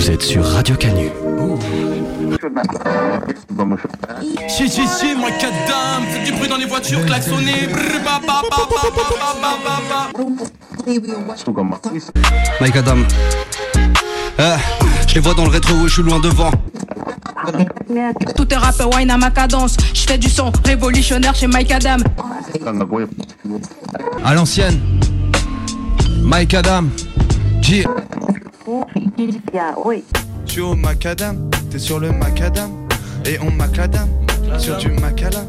Vous êtes sur Radio Canu. Si, si, si, moi, quatre dames, faites du bruit dans les voitures, klaxonnez. Mike Adam. Euh, je les vois dans le rétro, je suis loin devant. Tout est rap wine à ma cadence. Je fais du son révolutionnaire chez Mike Adam. À l'ancienne. Mike Adam. G. Je suis au macadam, t'es sur le macadam Et on macadam sur du macadam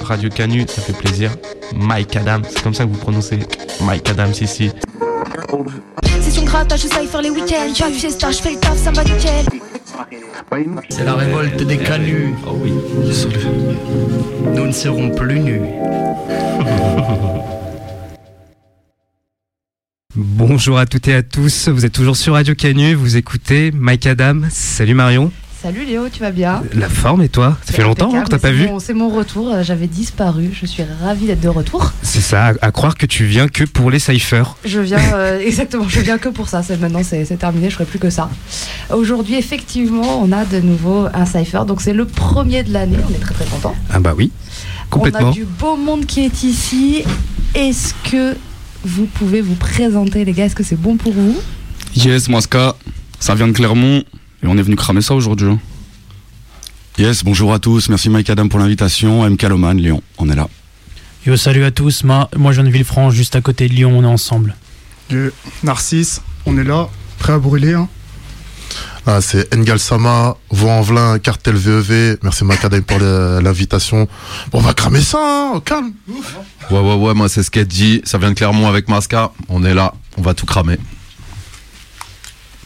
Radio Canu, ça fait plaisir. Mike Adam, c'est comme ça que vous prononcez Mike Adam, ici. Session grattage, je sais faire les week-ends. J'ai fiesta, je fais le taf, ça me va nickel. C'est la révolte des canuts. Oh oui, Nous ne serons plus nus. Bonjour à toutes et à tous, vous êtes toujours sur Radio Canu, vous écoutez Mike Adam. Salut Marion. Salut Léo, tu vas bien? La forme et toi? Ça fait longtemps hein, que t'as pas vu? C'est mon retour, euh, j'avais disparu, je suis ravie d'être de retour. C'est ça, à, croire que tu viens que pour les cyphers. Je viens, euh, exactement, je viens que pour ça, c'est, maintenant c'est, terminé, je ferai plus que ça. Aujourd'hui, effectivement, on a de nouveau un cypher, donc c'est le premier de l'année, on est très très content. Ah bah oui, On a complètement. du beau monde qui est ici. Est-ce que vous pouvez vous présenter les gars Est-ce que c'est bon pour vous Yes, Maska, ça vient de Clermont et on est venu cramer ça aujourd'hui. hein. Yes, bonjour à tous, merci Mike Adam pour l'invitation, MK Loman, Lyon, on est là. Yo, salut à tous. Ma- moi, je viens de Villefranche, juste à côté de Lyon. On est ensemble. Yo, Narcisse, on est là, prêt à brûler. Hein. Ah, c'est Engal Sama, Vaux-en-Velin, Cartel VEV. Merci Macadam pour l'invitation. Bon, on va cramer ça, hein, au calme. Ouais, ouais, ouais, moi c'est Sketchy, ça vient de Clermont avec Masca. On est là, on va tout cramer.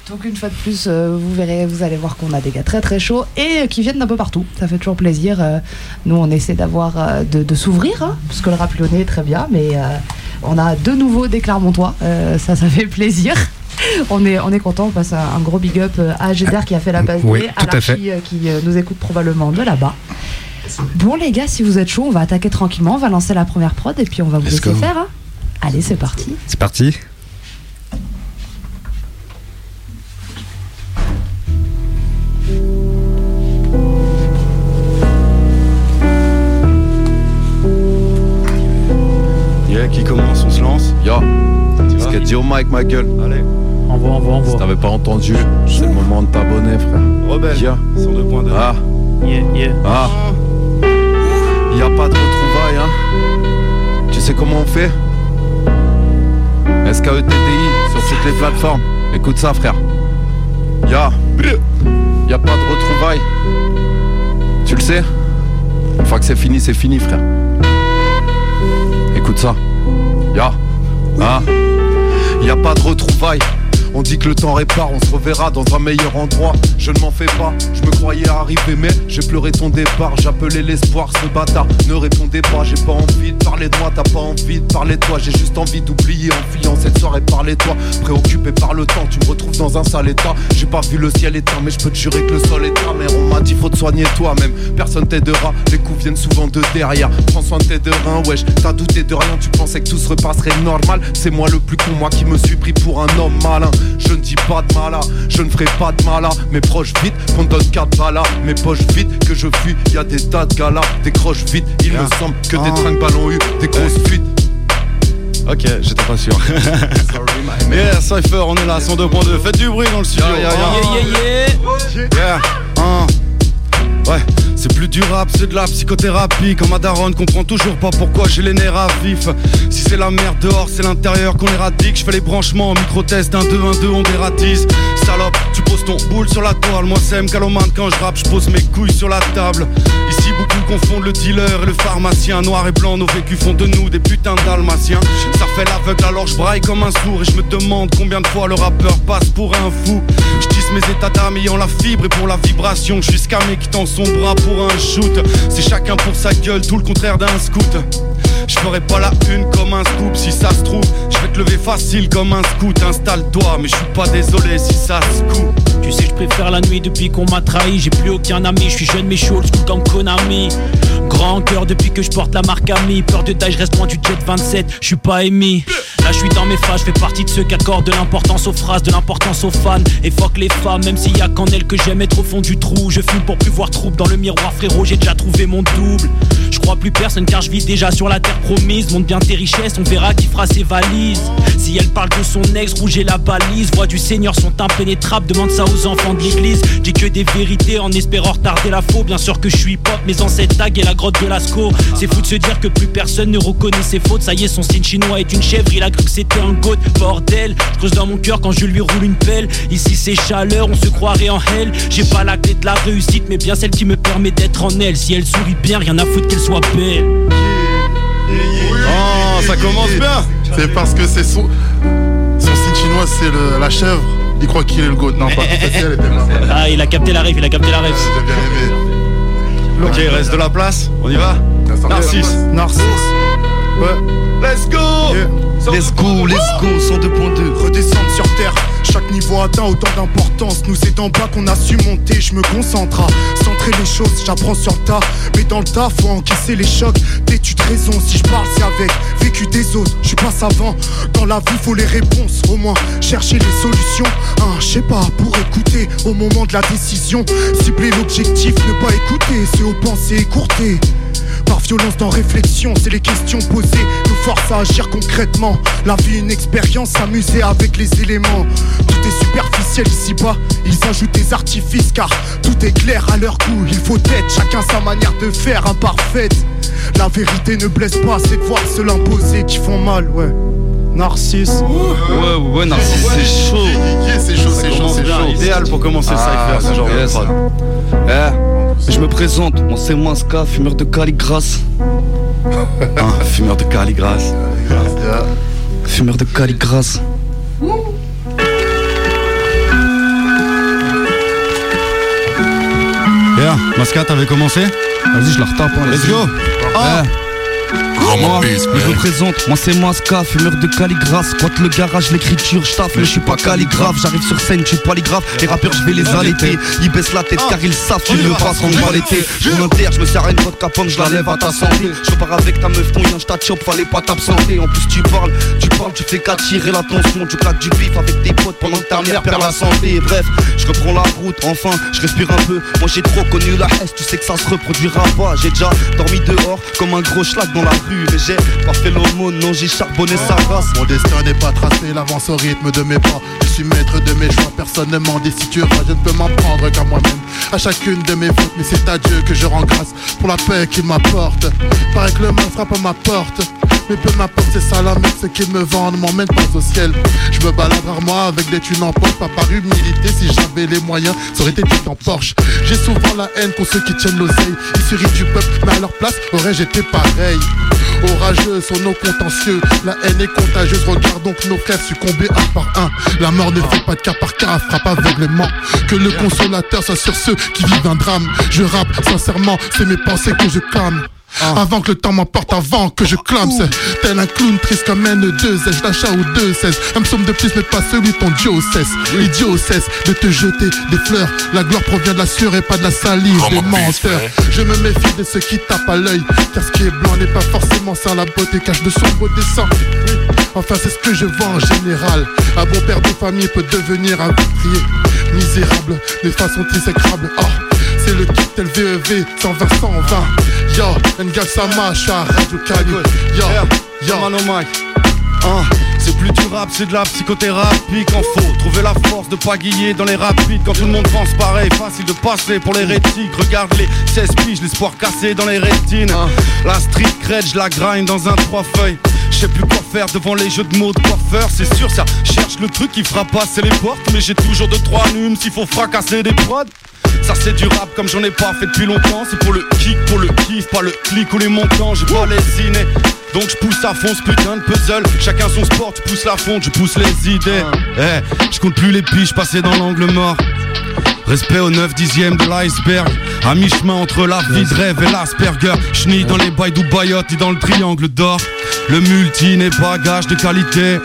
Donc une fois de plus, euh, vous verrez, vous allez voir qu'on a des gars très très chauds et euh, qui viennent d'un peu partout. Ça fait toujours plaisir. Euh, nous, on essaie d'avoir de, de s'ouvrir, hein, parce que le rap lyonnais est très bien, mais euh, on a de nouveau des Clermontois. Euh, ça, ça fait plaisir. On est, on est content, on passe un, un gros big up euh, à Géder qui a fait la passe Oui, à fait. l'Archi, euh, qui euh, nous écoute probablement de là-bas. Bon les gars, si vous êtes chaud, on va attaquer tranquillement, on va lancer la première prod et puis on va vous Let's laisser go. faire. hein. Allez, c'est parti. C'est parti Yeah, qui commence, on se lance Yo, Sketchy au mic, ma gueule. Allez. Envoie, envoie, Si envoie. t'avais pas entendu, c'est le moment de t'abonner, frère. Rebelle, Yeah. sur 2.2. Ah, Yeah, yeah. ah. Y a pas de retrouvailles, hein. Tu sais comment on fait? SKETTI sur toutes les plateformes. Écoute ça, frère. Ya. Y a pas de retrouvailles. Tu le sais? Une fois que c'est fini, c'est fini, frère. Écoute ça. Ya. Ah. Y a pas de retrouvailles. On dit que le temps répare, on se reverra dans un meilleur endroit. Je ne m'en fais pas, je me croyais arriver, mais j'ai pleuré ton départ. J'appelais l'espoir, ce bâtard ne répondait pas. J'ai pas envie de parler de moi, t'as pas envie de parler de toi. J'ai juste envie d'oublier en fuyant cette soirée. Parler de toi, préoccupé par le temps, tu me retrouves dans un sale état. J'ai pas vu le ciel éteint, mais je peux te jurer que le sol est ta mère. On m'a dit faut te soigner toi-même, personne t'aidera. Les coups viennent souvent de derrière. Prends soin de tes deux reins, wesh. T'as douté de rien, tu pensais que tout se repasserait normal. C'est moi le plus con, moi qui me suis pris pour un homme malin. Je ne dis pas de malin, je ne ferai pas de malin. Mes proches vite, qu'on donne quatre balles. Mes poches vides, que je fuis. Y a des tas de galas, décroche vite. Il me semble que des Ah. trinques ballons eu des grosses fuites. Ok, j'étais pas sûr. yeah, Cypher, on est là, 102.2. Faites du bruit dans le studio. Yeah, yeah, yeah. Yeah, yeah. hein. Ouais, c'est plus du rap, c'est de la psychothérapie. Quand ma daronne comprend toujours pas pourquoi j'ai les nerfs à vif. Si c'est la merde dehors, c'est l'intérieur qu'on éradique. Je fais les branchements en micro-test, un 2, 1, 2, on dératise. Salope, tu poses ton boule sur la toile. Moi, c'est Calomane quand je rappe, je pose mes couilles sur la table. Ici, beaucoup confondent le dealer et le pharmacien. Noir et blanc, nos vécus font de nous des putains dalmatiens. Ça fait l'aveugle, alors je braille comme un sourd. Et je me demande combien de fois le rappeur passe pour un fou. Je mes états d'âme ayant la fibre et pour la vibration. Je suis scamé qui bras un shoot. C'est chacun pour sa gueule, tout le contraire d'un scout. Je ferai pas la une comme un scoop si ça se trouve. Je vais te lever facile comme un scout. Installe-toi, mais je suis pas désolé si ça se coupe. Tu sais, je préfère la nuit depuis qu'on m'a trahi. J'ai plus aucun ami, je suis jeune mais je old school comme Konami. Grand cœur depuis que je porte la marque Ami. Peur de taille, je reste loin du jet 27. Je suis pas émis. Là, je suis dans mes phases, je fais partie de ceux qui accordent de l'importance aux phrases, de l'importance aux fans. Et fuck les femmes, même s'il y a qu'en elles que j'aime être au fond du trou. Je fume pour plus voir trouble dans le miroir, frérot. J'ai déjà trouvé mon double. Je crois plus personne car je vis déjà sur la promise. Monte bien tes richesses, on verra qui fera ses valises. Si elle parle de son ex, rouge et la balise. Voix du Seigneur sont impénétrables, demande ça aux enfants de l'église. Dis que des vérités en espérant retarder la faux. Bien sûr que je suis pop, mes ancêtres tag et la grotte de Lascaux. C'est fou de se dire que plus personne ne reconnaît ses fautes. Ça y est, son signe chinois est une chèvre, il a cru que c'était un goat. Bordel, je creuse dans mon cœur quand je lui roule une pelle. Ici c'est chaleur, on se croirait en hell. J'ai pas la clé de la réussite, mais bien celle qui me permet d'être en elle. Si elle sourit bien, rien à foutre qu'elle soit belle. Oh, ça commence bien. C'est parce que c'est son. Son signe chinois, c'est le- la chèvre. Il croit qu'il est le goat. Non, pas tout à fait, elle était. Ah, il a capté la rêve, il a capté la rêve. J'ai bien aimé. Ok, il reste de la place. On y va Narcisse. Narcisse. Ouais. Let's go Let's go, let's go, 102.2. Redescendre sur terre, chaque niveau atteint autant d'importance. Nous c'est en bas qu'on a su monter, je me concentre à centrer les choses, j'apprends sur le tas. Mais dans le tas, faut encaisser les chocs. De raison, si je parle, c'est avec vécu des autres. Je suis pas savant, dans la vie, faut les réponses. Au moins, chercher les solutions. Hein, je sais pas, pour écouter au moment de la décision. Cibler l'objectif, ne pas écouter, c'est aux pensées écourtées. Violence dans réflexion, c'est les questions posées nous forcent à agir concrètement. La vie, une expérience, s'amuser avec les éléments. Tout est superficiel ici-bas, ils ajoutent des artifices car tout est clair à leur goût. Il faut être chacun sa manière de faire imparfaite. La vérité ne blesse pas, c'est de voir se l'imposer qui font mal, ouais. Narcisse. Ouais, ouais, Narcisse, c'est chaud. C'est chaud, c'est chaud, c'est chaud. Idéal pour commencer le Ah, cypher, ce genre de prod. Je me présente, moi c'est Masca, fumeur de Caligras. Ah, fumeur de Caligras. Fumeur de Caligras. Yeah, Masca, t'avais commencé Vas-y, je la retape. hein, Let's go Eh. Moi, je me présente, moi c'est Masca, fumeur de calligraphe Squatte le garage, l'écriture, je taffe, mais je suis pas calligraphe. J'arrive sur scène, je suis polygraphe, les rappeurs je vais les allaiter. Ils baissent la tête car ils savent qu'ils ne passeront pas l'été. Je m'inter, je me sers à une vodka pomme, je la lève à ta santé. Je repars avec ta meuf, ton yin, je t'achop, fallait pas t'absenter. En plus tu parles, tu parles, tu fais qu'attirer l'attention. Tu claques du bif avec tes potes pendant que ta mère perd la santé. Bref, je reprends la route, enfin, je respire un peu. Moi j'ai trop connu la haine, tu sais que ça se reproduira pas. J'ai déjà dormi dehors comme un gros schlag dans la rue Mais j'ai pas fait l'aumône, non j'ai charbonné sa race Mon destin n'est pas tracé, l'avance au rythme de mes pas. Je suis maître de mes choix, personne ne m'en décidera. Je ne peux m'en prendre qu'à moi-même. À chacune de mes fautes, mais c'est à Dieu que je rends grâce pour la paix qu'il m'apporte. Paraît que le mal frappe à ma porte. Mais peu m'importe, c'est ça la merde, ce qu'ils me vendent ne m'emmène pas au ciel. Je me balade rarement avec des thunes en poche, pas par humilité. Si j'avais les moyens, ça aurait été tout en Porsche. J'ai souvent la haine pour ceux qui tiennent l'oseille. Ils se du peuple, mais à leur place, aurais-je été pareil? Orageux sont nos contentieux, la haine est contagieuse. Regarde donc nos frères succomber un par un. La mort ne fait pas de cas par cas, frappe aveuglément. Que le consolateur soit sur ceux qui vivent un drame. Je rappe sincèrement, c'est mes pensées que je clame. Avant que le temps m'emporte, avant que je clame, c'est tel un clown triste comme un deux S, d'achat ou deux 16. Un psaume de plus, mais pas celui ton Dieu cesse. Idiot cesse de te jeter des fleurs. La gloire provient de la sueur et pas de la salive des menteurs. Je me méfie de ceux qui tapent à l'œil, car ce qui est blanc n'est pas forcément ça. La beauté cache de sombre dessin. Enfin, c'est ce que je vois en général. Un bon père de famille peut devenir un meurtrier. Misérable, de façon exécrable. Oh, c'est le cocktail VEV 120 120. Yo, Ngal Sama, je suis à Radio Canu. Yo, yo, Mike. Hein, c'est plus du rap, c'est de la psychothérapie qu'en faut Trouver la force de pas guiller dans les rapides Quand tout le monde pense pareil, facile de passer pour l'hérétique Regarde les 16 piges, l'espoir cassé dans les rétines La street cred, je la grind dans un trois feuilles je sais plus quoi faire devant les jeux de mots de coiffeur, c'est sûr, ça cherche le truc qui fera passer les portes. Mais j'ai toujours deux trois allumes s'il faut fracasser des prods. Ça c'est du rap comme j'en ai pas fait depuis longtemps. C'est pour le kick, pour le kiff, pas le clic ou les montants. J'ai pas lésiné donc je pousse à fond ce putain de puzzle. Chacun son sport, tu pousses la fonte, je pousse les idées. Eh, je compte plus les piges passées dans l'angle mort Respect au 9 dixième de l'iceberg À mi-chemin entre la vie de rêve et l'Asperger. J'nie dans les bails d'Ubayot ni dans le triangle d'or. Le multi n'est pas gage de qualité.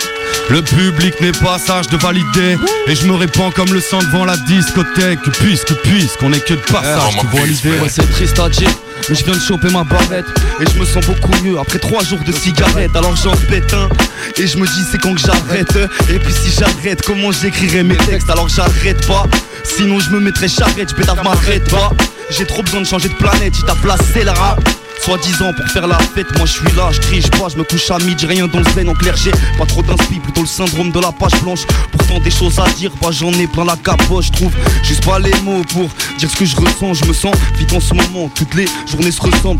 Le public n'est pas sage de valider Et je me répands comme le sang devant la discothèque Puisque, puisqu'on est que de passage, tu vois l'idée Ouais, c'est triste à dire, mais je viens de choper ma barrette Et je me sens beaucoup mieux après trois jours de cigarette. Alors j'en pète un Et je me dis c'est quand que j'arrête. Et puis si j'arrête comment j'écrirai mes textes? Alors j'arrête pas. Sinon je me mettrai charrette, je pétave m'arrête pas J'ai trop besoin de changer de planète, il t'a placé le rap Soi-disant pour faire la fête, moi je suis là, je crie, je je me couche à midi, rien dans le zen en clergé, pas trop d'inspi, plutôt le syndrome de la page blanche. Pourtant des choses à dire, bah j'en ai plein la capoche, je trouve. Juste pas les mots pour dire ce que je ressens, je me sens vite en ce moment, toutes les journées se ressemblent.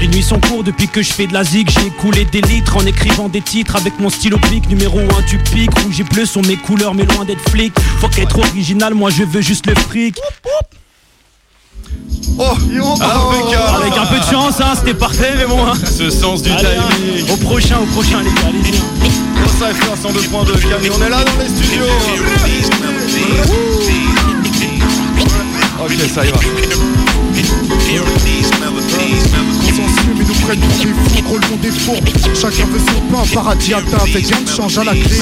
Les nuits sont courtes depuis que je fais de la zig. J'ai écoulé des litres en écrivant des titres Avec mon stylo pic numéro 1 du pic Rouge et bleu sont mes couleurs mais loin d'être flic. Faut qu'être original moi je veux juste le fric Oh, Ah, Avec un peu de chance hein, c'était parfait mais bon hein. Ce sens du Allez, hein, timing Au prochain, au prochain les gars, allez-y. Comment ça FR 102.2 Camille, on est là dans les studios. Ok, ça y va. Mais nous prennent pour des fous, gros le monde est faux Chacun veut son pain, paradis atteint avec de change à la clé.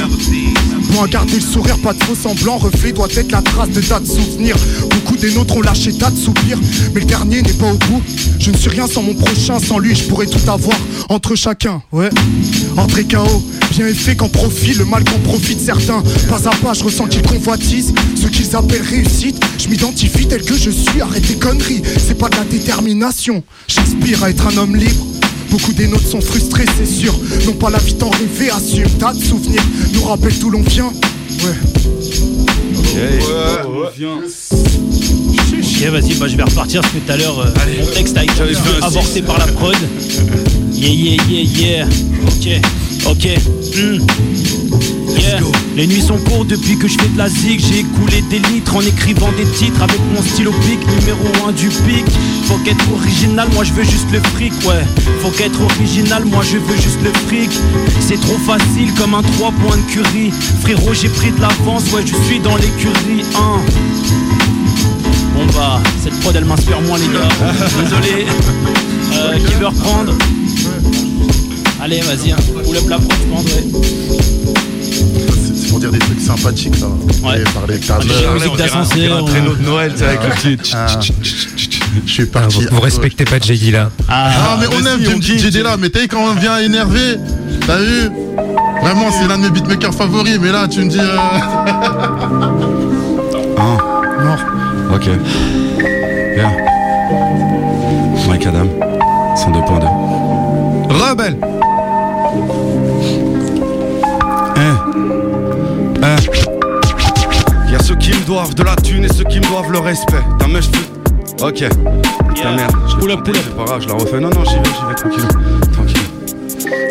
Bon à garder le sourire, pas de faux semblant Reflet doit être la trace de tas de souvenirs. Beaucoup des nôtres ont lâché tas de soupirs Mais le dernier n'est pas au bout. Je ne suis rien sans mon prochain, sans lui je pourrais tout avoir. Entre chacun, ouais Entrée KO, bien fait qu'en profite Le mal qu'en profitent certains. Pas à pas je ressens qu'ils convoitisent Ce qu'ils appellent réussite. Je m'identifie tel que je suis, arrête tes conneries C'est pas de la détermination. J'aspire à être un homme libre Beaucoup des nôtres sont frustrés, c'est sûr. N'ont pas la vie d'en rêver, assume. Tas de souvenirs nous rappellent d'où l'on vient. Ouais. Ok vas-y bah je vais repartir parce que tout à l'heure euh, mon texte a été avorté par la prod Yeah yeah yeah yeah Ok ok hmm. Yeah. Les nuits sont courtes depuis que je fais de la zig. J'ai écoulé des litres en écrivant des titres Avec mon stylo pic numéro 1 du pic. Faut qu'être original, moi je veux juste le fric Ouais, faut qu'être original, moi je veux juste le fric. C'est trop facile comme un 3 points de curry Frérot j'ai pris de l'avance, ouais je suis dans l'écurie hein. Bon bah, cette prod elle m'inspire moins les gars. Désolé. Euh, Qui veut reprendre? Allez vas-y, hein. pull up la prod je pense, ouais. Pour dire des trucs sympathiques, ça. Ouais. Et parler la musique d'ascenseur. un traîneau de Noël, tu sais, avec le petit. Ah. Je suis parti. Vous respectez pas Jay là. Ah, mais on aime JD là, mais t'as vu quand on vient énervé T'as vu? Vraiment, c'est l'un de mes beatmakers favoris, mais là, tu me dis. Ah, Mort. ok. Yeah. Mike Adam, 102.2. Rebelle doivent de la thune et ceux qui me doivent le respect. Ta meuf, je Ok. Ta merde. Je l'ai compté, C'est pas grave, je la refais. Non, non, j'y vais, j'y vais, tranquille. Tranquille.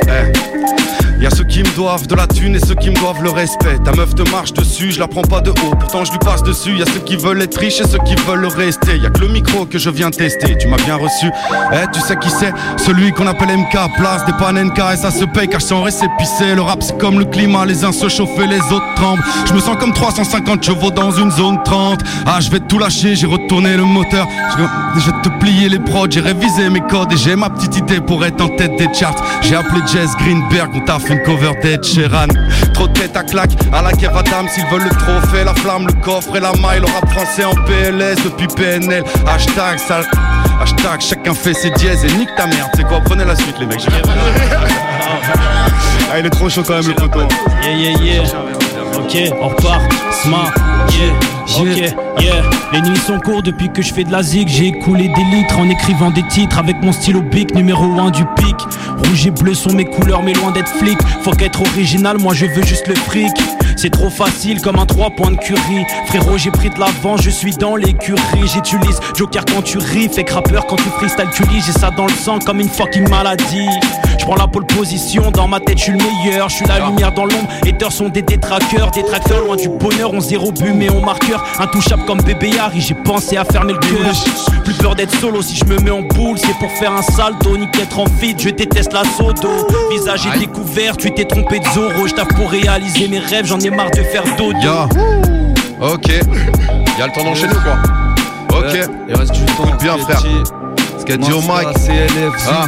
Eh. Y'a ceux qui me doivent de la thune et ceux qui me doivent le respect. Ta meuf te marche dessus, je la prends pas de haut, pourtant je lui passe dessus. Y'a ceux qui veulent être riches et ceux qui veulent le rester. Y'a que le micro que je viens tester, tu m'as bien reçu. Eh, tu sais qui c'est? Celui qu'on appelle MK, place des panenka et ça se paye car sans récépissé. Le rap c'est comme le climat, les uns se chauffent et les autres tremblent. Je me sens comme 350 chevaux dans une zone 30. Ah, je vais tout lâcher, j'ai retourné le moteur. Je vais te plier les prods, j'ai révisé mes codes et j'ai ma petite idée pour être en tête des charts. J'ai appelé Jess Greenberg, on t'a une cover d'Ed Sheeran. Trop de tête à claque, à la Kev Adams, s'ils veulent le trophée, la flamme, le coffre et la maille. Le rap français en PLS depuis PNL. Hashtag sale. Hashtag chacun fait ses dièses et nique ta merde. C'est quoi Prenez la suite, les mecs. ah, il est trop chaud quand même, le poteau. Yeah, yeah, yeah. Ok, on repart. Smart. Yeah. Ok, yeah. Les nuits sont courtes depuis que je fais de la zig. J'ai écoulé des litres en écrivant des titres avec mon stylo bic numéro 1 du pic. Rouge et bleu sont mes couleurs, mais loin d'être flic. Faut qu'être original, moi je veux juste le fric. C'est trop facile comme un 3 points de curry. Frérot, j'ai pris de l'avant, je suis dans l'écurie. J'utilise Joker quand tu ris, fake rappeur quand tu freestyle, tu lis. J'ai ça dans le sang comme une fucking maladie. Prends la pole position, dans ma tête, je suis le meilleur. Je suis la lumière dans l'ombre, haters sont des détraqueurs. Détracteurs loin du bonheur, on zéro but, mais on marqueur. Intouchable comme bébé Harry, j'ai pensé à fermer le cœur. Plus peur d'être solo si je me mets en boule, c'est pour faire un salto, ni qu'être en vide. Je déteste la sodo. Visage est découvert, tu t'es trompé de Zoro. Je pour réaliser mes rêves, j'en ai marre de faire dodo. Ya. Ok. Y'a le temps d'enchaîner ou quoi Ok. Il reste du temps. Bien, frère. Qu'a dit au mic. CLF, Ah,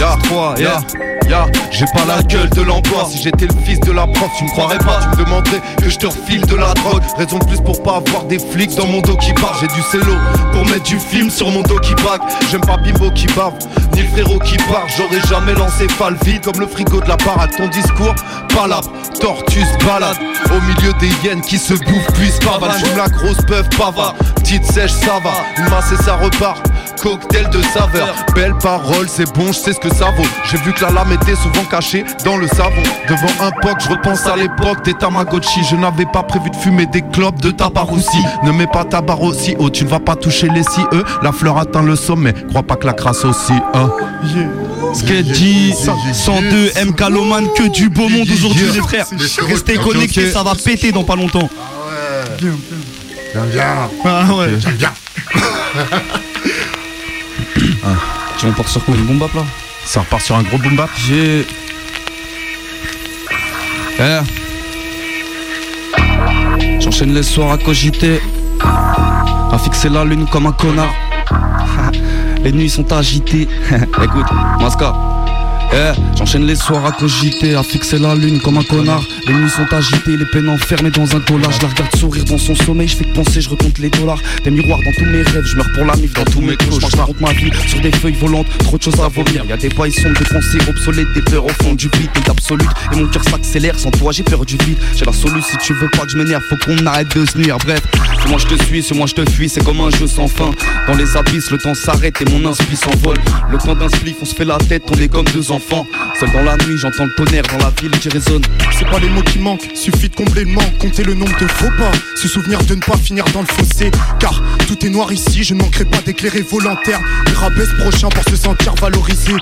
ya, 3, ya. ya, ya, j'ai pas la gueule de l'emploi. Si j'étais le fils de la prof, tu me croirais pas. Tu me demanderais que je te refile de la drogue. Raison de plus pour pas avoir des flics dans mon dos qui partent. J'ai du cello pour mettre du film sur mon dos qui bague. J'aime pas Bimbo qui bave, ni le frérot qui part. J'aurais jamais lancé le vide comme le frigo de la parade. Ton discours, palabre, tortue se balade. Au milieu des hyènes qui se bouffent, puis se pavanent. La grosse bœuf pava, petite sèche, ça va. Une masse et ça repart. Cocktail de saveur, belle parole, c'est bon, je sais ce que ça vaut. J'ai vu que la lame était souvent cachée dans le savon. Devant un poc, je repense à l'époque des Tamagotchi. Je n'avais pas prévu de fumer des clopes de tabac aussi. Ne mets pas ta barre aussi haut, tu ne vas pas toucher les CE. La fleur atteint le sommet, crois pas que la crasse aussi, hein. Ce qu'elle dit, 102 MK Loman, que du beau monde aujourd'hui les frères. Restez connectés, ça va péter dans pas longtemps. Bien, bien. Ah ouais. J'aime bien. Tu on part sur quoi Une bombe là Ça repart sur un gros boom bap J'ai. Eh. J'enchaîne les soirs à cogiter. À fixer la lune comme un connard. les nuits sont agitées. Écoute, Masca. Eh, j'enchaîne les soirs à cogiter, à fixer la lune comme un connard. Les nuits sont agitées, les peines enfermées dans un collage. Je la regarde sourire dans son sommeil, je fais que penser, je recompte les dollars. Des miroirs dans tous mes rêves, je meurs pour la mif dans tous mes cauchemars. Je raconte ma vie sur des feuilles volantes, trop de choses à vomir. Y'a des bails sombres, des pensées obsolètes, des peurs au fond du vide, est absolue. Et mon cœur s'accélère, sans toi j'ai peur du vide. J'ai la solution si tu veux pas que je m'énerve, faut qu'on arrête de se nuire. Bref, c'est moi je te suis, c'est moi je te fuis, c'est comme un jeu sans fin. Dans les abysses, le temps s'arrête et mon inspi s'envole. Le temps d'un on se fait la tête, on est comme deux enfants. Seul dans la nuit, j'entends le tonnerre dans la ville qui résonne. C'est pas les mots qui manquent, suffit de combler le manque, compter le nombre de faux pas, se souvenir de ne pas finir dans le fossé. Car tout est noir ici, je ne manquerai pas d'éclairer volontaire. Les rabaisse prochain pour se sentir valorisé.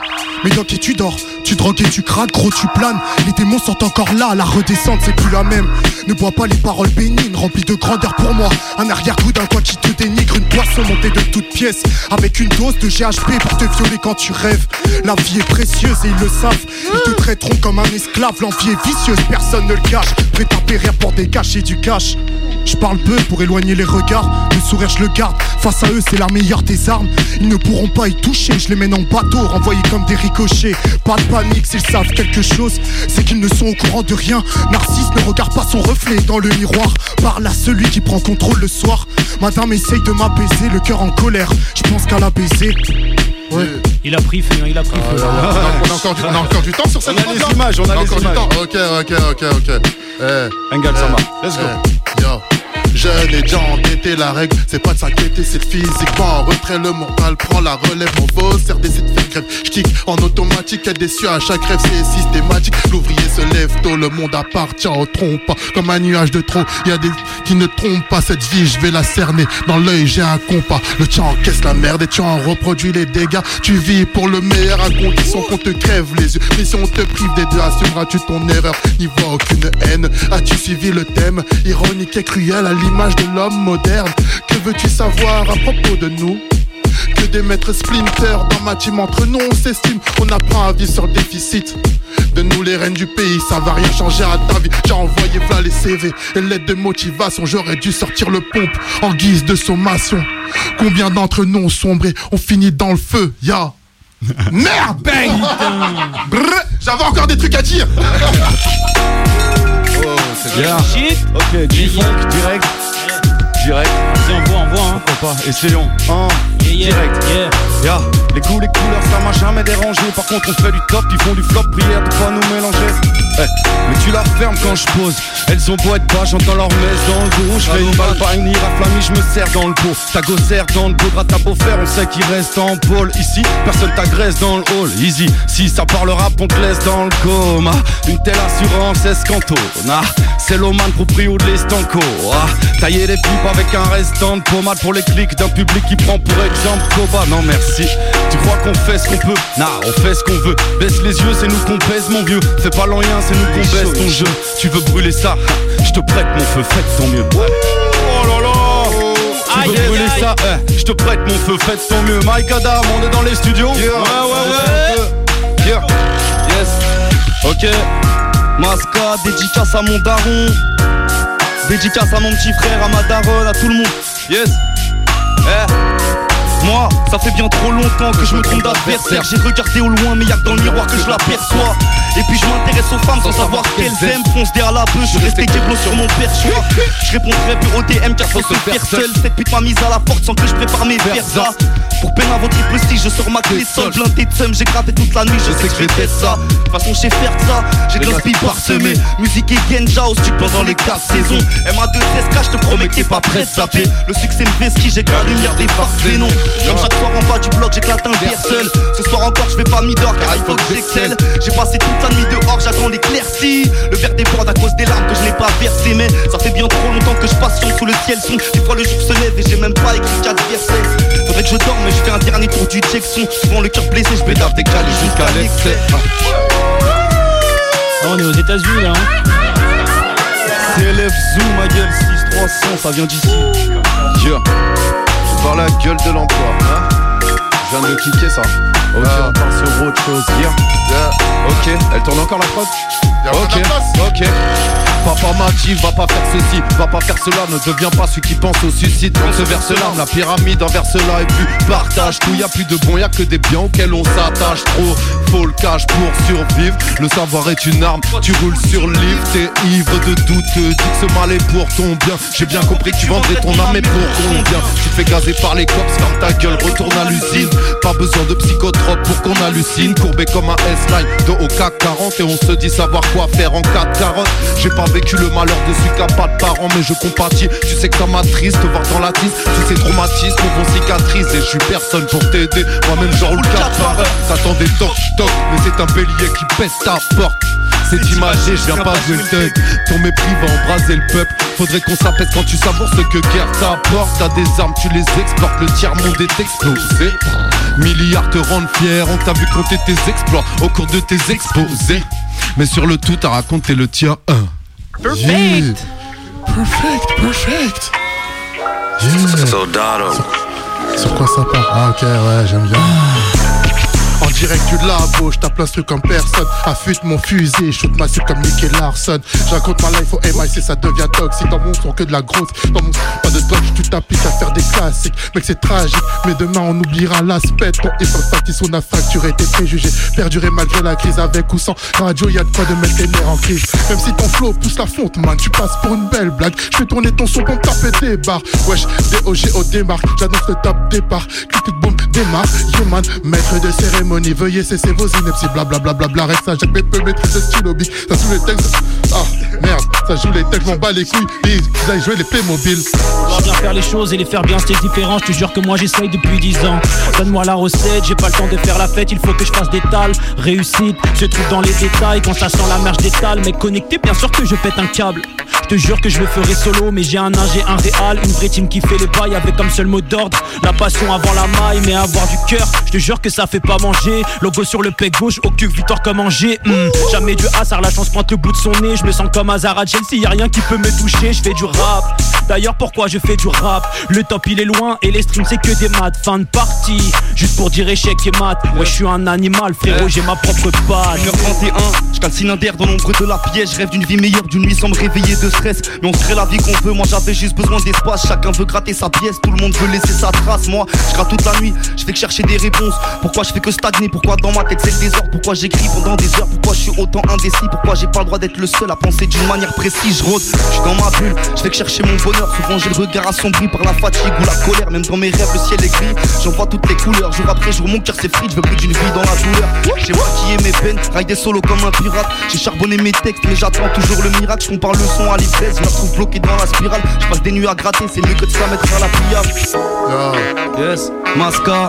Mais dans qui tu dors, tu drogues et tu craques, gros tu planes. Les démons sont encore là, la redescente c'est plus la même. Ne bois pas les paroles bénignes, remplies de grandeur pour moi. Un arrière-goût d'un quoi qui te dénigre, une poisson montée de toutes pièces. Avec une dose de GHB pour te violer quand tu rêves. La vie est précieuse et ils le savent. Ils te traiteront comme un esclave, l'envie est vicieuse, personne ne le cache. Prêt à périr pour décacher du cash. Je parle peu pour éloigner les regards, le sourire je le garde. Face à eux, c'est la meilleure des armes. Ils ne pourront pas y toucher, je les mène en bateau, renvoyés comme des ricochets. Pas de panique s'ils savent quelque chose, c'est qu'ils ne sont au courant de rien. Narcisse ne regarde pas son reflet dans le miroir. Parle à celui qui prend contrôle le soir. Madame essaye de m'apaiser, le cœur en colère. Je pense qu'à la baiser. Ouais. Il a pris feu, il a pris feu. On a, on a encore du, on a encore du temps sur cette On a prod, les là images, on a les encore images. du temps. Ok, ok, ok, ok. Eh, Engel, ça eh, va. Let's go. eh, yo. Jeune et déjà endetté, la règle, c'est pas de s'inquiéter, c'est physiquement en retrait. Le mental prend la relève, mon beau CRD, c'est de faire grève. J'kick en automatique, est déçu à chaque rêve, c'est systématique. L'ouvrier se lève tôt, le monde appartient trompe. Comme un nuage de trop, y a des qui ne trompent pas cette vie, je vais la cerner. Dans l'œil, j'ai un compas. Le tien encaisse la merde et tu en reproduis les dégâts. Tu vis pour le meilleur à condition qu'on te crève les yeux. Mais si on te prive des deux, assumeras-tu ton erreur? N'y voit aucune haine. As-tu suivi le thème? Ironique et cruel l'image de l'homme moderne. Que veux-tu savoir à propos de nous? Que des maîtres Splinter dans ma team entre nous on s'estime. On apprend à vivre sur le déficit. De nous les reines du pays ça va rien changer à ta vie. J'ai envoyé v'là les CV et lettres de motivation. J'aurais dû sortir le pompe en guise de sommation. Combien d'entre nous ont sombré? On finit dans le feu, ya. Merde bang! Brrr, J'avais encore des trucs à dire Oh, c'est bien. Ok, G-Funk, direct. Direct. Vas-y, on voit, on voit. Hein. Pourquoi pas Essayons. Un, Yeah, yeah, direct. yeah. Ya, les les couleurs, ça m'a jamais dérangé. Par contre, on fait du top, ils font du flop, prière de pas nous mélanger. Eh, mais tu la fermes quand je pose. Elles ont beau être bas, j'entends leur messe dans le dos. Je fais une balle par une raflamie, je me serre dans le pot. Ta go serre dans le pot, t'as beau faire, on sait qu'il reste en pôle. Ici, personne t'agresse dans le hall. Easy, si ça parle rap, on te laisse dans le coma. Une telle assurance. Ah, c'est l'oman proprio de l'estanco. Ah, tailler les pipes avec un restant de pommade pour les clics d'un public qui prend pour exemple Koba. Non, merci. Tu crois qu'on fait ce qu'on peut? Nah, on fait ce qu'on veut. Baisse les yeux, c'est nous qu'on pèse, mon vieux. Fais pas l'en rien, c'est nous qu'on baisse ton jeu. Tu veux brûler ça? Je te prête mon feu, faites tant mieux. Oh là là Tu veux Aïe, brûler aïe. ça? Eh, Je te prête mon feu, faites tant mieux. Mike Adam, on est dans les studios. Ouais, ouais, ouais. Yeah. Yes. Ok, Masca, dédicace à mon daron. Dédicace à mon petit frère, à ma daronne, à tout le monde. Yes. Eh, moi, ça fait bien trop longtemps que je me trompe d'adversaire. J'ai regardé au loin, mais y'a que dans le miroir que je l'aperçois. Et puis je m'intéresse aux femmes sans savoir qu'elles aiment. Fonce derrière la bœuf, je suis resté kéblo sur mon perchoir. Je répondrai plus au DM car faut se faire seul. Cette pute m'a mise à la porte sans que je prépare mes versas. Pour peine avant triple si je sors ma clé seul blindé de seum, j'ai gratté toute la nuit, je sais que je vais ça. De toute façon, je sais faire ça, j'ai de l'inspi parsemé. Musique et Genja au studio pendant les 4 saisons. MA2SK, je te promets que t'es pas prêt saper. Le succès me fait ski, j'ai que la lumière des farces non. Comme chaque soir en bas du bloc, j'éclate un verre seul. Ce soir encore, je vais pas mi-d'or car il faut que j'excelle. J'ai passé toute la nuit dehors, j'attends l'éclaircie. Le verre déborde à cause des larmes que je n'ai pas versées. Mais ça fait bien trop longtemps que je patiente sous le ciel son. Des fois le jour se lève et j'ai même pas écrit 4 versets. Faudrait que je dorme, mais je fais un dernier tour du Jackson. Souvent le cœur blessé, je bédave décalé jusqu'à l'excès. On est aux États-Unis là. Hein. CLF Zoom, ma gueule, 6300, ça vient d'ici. Yeah. Je parle la gueule de l'emploi, hein Je viens de le cliquer ça. Ok, on part sur autre chose. Yeah. Yeah. Ok, elle tourne encore la prod Ok, ok. Papa m'a dit va pas faire ceci, va pas faire cela, ne deviens pas celui qui pense au suicide quand se verse l'arme, la pyramide inverse là et puis partage tout, y a plus de bon, y a que des biens auxquels on s'attache trop. Faut le cash pour survivre, le savoir est une arme, tu roules sur livre, t'es ivre de doute, te dis que ce mal est pour ton bien. J'ai bien compris que tu vendrais ton âme mais pour combien? Tu te fais gazer par les cops, ferme ta gueule, retourne à l'usine. Pas besoin de psychotrope pour qu'on hallucine, courbé comme un S-Line de au CAC 40 et on se dit savoir quoi faire en 4 carottes. J'ai pas vécu le malheur de celui qui a pas de parents, mais je compatis. Tu sais que ça m'attriste, te voir dans la tisse. Tous ces traumatismes vont cicatriser. Je suis personne pour t'aider. Moi-même, je roule 4 par heure. T'attends des toc toc, mais c'est un bélier qui pèse ta porte. C'est imagé, je viens pas jouer le thug. Ton mépris va embraser le peuple. Faudrait qu'on s'apaise quand tu savoures ce que guerre t'apporte. T'as des armes, tu les exportes, le tiers monde est explosé. Milliards te rendent fier, on t'a vu compter tes exploits Au cours de tes exposés. Mais sur le tout, t'as raconté le tien 1 Perfect. Perfect, perfect. Yeah. Soldado. Sur, sur quoi ça part? Ah ok, ouais, j'aime bien. En direct du labo, je tape l'instru comme personne. Affûte mon fusil, shoot ma suite comme Nicky Larson. Je raconte ma life au MIC, ça devient toxique. Dans mon son que de la grosse. Dans mon pas de dodge, tu t'appliques à faire des classiques. Mec, c'est tragique, mais demain on oubliera l'aspect. Ton hip factice, on a fracturé tes préjugés. Perduré malgré la crise, avec ou sans radio, y a de quoi de mettre tes nerfs en crise. Même si ton flow pousse la fonte, man, tu passes pour une belle blague. Je fais tourner ton son pour taper des barres. Wesh, DOG au démarque, j'annonce le top départ. Clic, boum, démarre. Yo man, maître de cérémonie, veuillez cesser vos inepties. Blablabla, bla, bla, reste ça, Jacques peut maîtriser stylo big. Ça joue les textes. Ah, merde, ça joue les textes, m'en bats les couilles. Ils aillent jouer les Playmobil. Vouloir bien faire les choses et les faire bien, c'est différent. Je te jure que moi j'essaye depuis 10 ans. Donne-moi la recette, j'ai pas le temps de faire la fête. Il faut que je fasse des tales. Réussite se trouve dans les détails. Quand ça sent la marche d'étal, mais connecté, bien sûr que je pète un câble. Je te jure que je le ferai solo, mais j'ai un ingé, un réal, une vraie team qui fait les bails avec comme seul mot d'ordre la passion avant la maille, mais avoir du cœur. Je te jure que ça fait pas manger. Logo sur le pec gauche, au cul, victoire comme Angers. Hmm. Jamais du hasard, la chance pointe le bout de son nez. Je me sens comme Azara Chelsea, y a rien qui peut me toucher. Je fais du rap. D'ailleurs, pourquoi je fais du rap? Le top il est loin et les streams c'est que des maths. Fin de partie, juste pour dire échec et mat. Ouais, je suis un animal, frérot, j'ai ma propre patte. 1h31, je calcine un d'air dans l'ombre de la pièce. Je rêve d'une vie meilleure, d'une nuit sans me réveiller de stress. Mais on se crée la vie qu'on veut, moi j'avais juste besoin d'espace. Chacun veut gratter sa pièce, tout le monde veut laisser sa trace. Moi, je gratte toute la nuit, je fais que chercher des réponses. Pourquoi je fais que stagner? Pourquoi dans ma tête c'est le désordre? Pourquoi j'écris pendant des heures? Pourquoi je suis autant indécis? Pourquoi j'ai pas le droit d'être le seul à penser d'une manière précise? Je rôde, je suis dans ma bulle, je fais que chercher mon bonheur. Souvent j'ai le regard assombri par la fatigue ou la colère. Même dans mes rêves, le ciel est gris, j'en vois toutes les couleurs. Jour après jour, mon cœur s'effrite, je veux plus d'une vie dans la douleur. J'ai maquillé mes peines, raille des solos comme un pirate. J'ai charbonné mes textes, mais j'attends toujours le miracle. Je compare le son à l'ivresse, je me retrouve bloqué dans la spirale. Je passe des nuits à gratter, c'est mieux que de se la mettre à la pliable. Yes, Masca.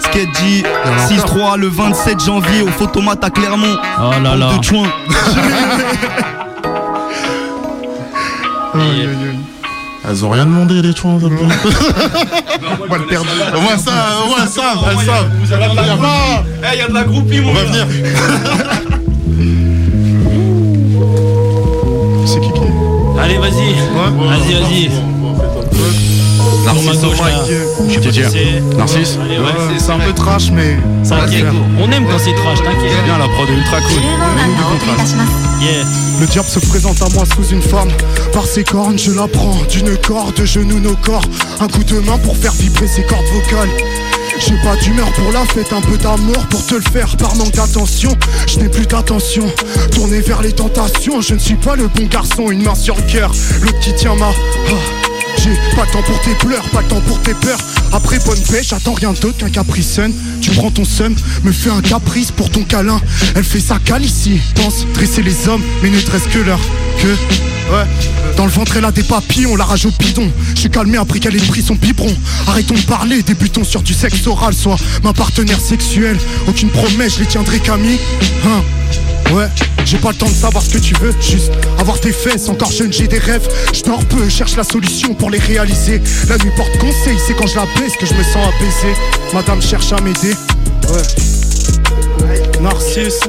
Sketchy 6-3 le 27 janvier au photomat à Clermont. Oh là là. De juin. Elles ont rien demandé les chouans. On va le perdre. Au moins ça, au moins ça, elles savent. Vous allez Il y a. Eh, de la groupie, mon On va venir. Allez, vas-y. Vas-y, vas-y. Je. Narcisse Allez, ouais. Ouais, C'est un peu trash, mais. T'inquiète, on aime quand c'est trash, t'inquiète. Bien la prod ultra cool. Yeah. Le diable se présente à moi sous une forme. Par ses cornes, je la prends d'une corde, genoux nos corps. Un coup de main pour faire vibrer ses cordes vocales. J'ai pas d'humeur pour la fête, un peu d'amour pour te le faire par manque d'attention. Je n'ai plus d'attention, tourné vers les tentations. Je ne suis pas le bon garçon, une main sur le cœur, l'autre qui tient ma. Ah. Pas le temps pour tes pleurs, pas le temps pour tes peurs. Après bonne paix, j'attends rien d'autre qu'un capricène. Tu prends ton seum, me fais un caprice pour ton câlin. Elle fait sa cale ici, pense dresser les hommes, mais ne dresse que leur que. Ouais. Dans le ventre, elle a des papillons, la rage au bidon. Je calmé après qu'elle ait pris son biberon. Arrêtons de parler, débutons sur du sexe oral. Soit ma partenaire sexuelle, aucune promesse, je les tiendrai qu'amis. Hein. Ouais, j'ai pas le temps de savoir ce que tu veux, juste avoir tes fesses, encore jeune, j'ai des rêves. Je dors peu, cherche la solution pour les réaliser. La nuit porte conseil, c'est quand je la baisse que je me sens apaisé. Madame cherche à m'aider. Ouais. Narcisse.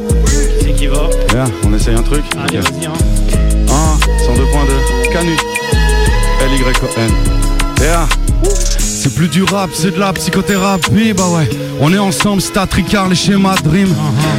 C'est qui va Bien, on essaye un truc. Allez, Ok. vas-y, hein. 1, 102.2, Canu. L-Y-O-N. Yeah. C'est plus du rap, c'est de la psychothérapie, bah ouais. On est ensemble, stat Ricard, les schémas Dream.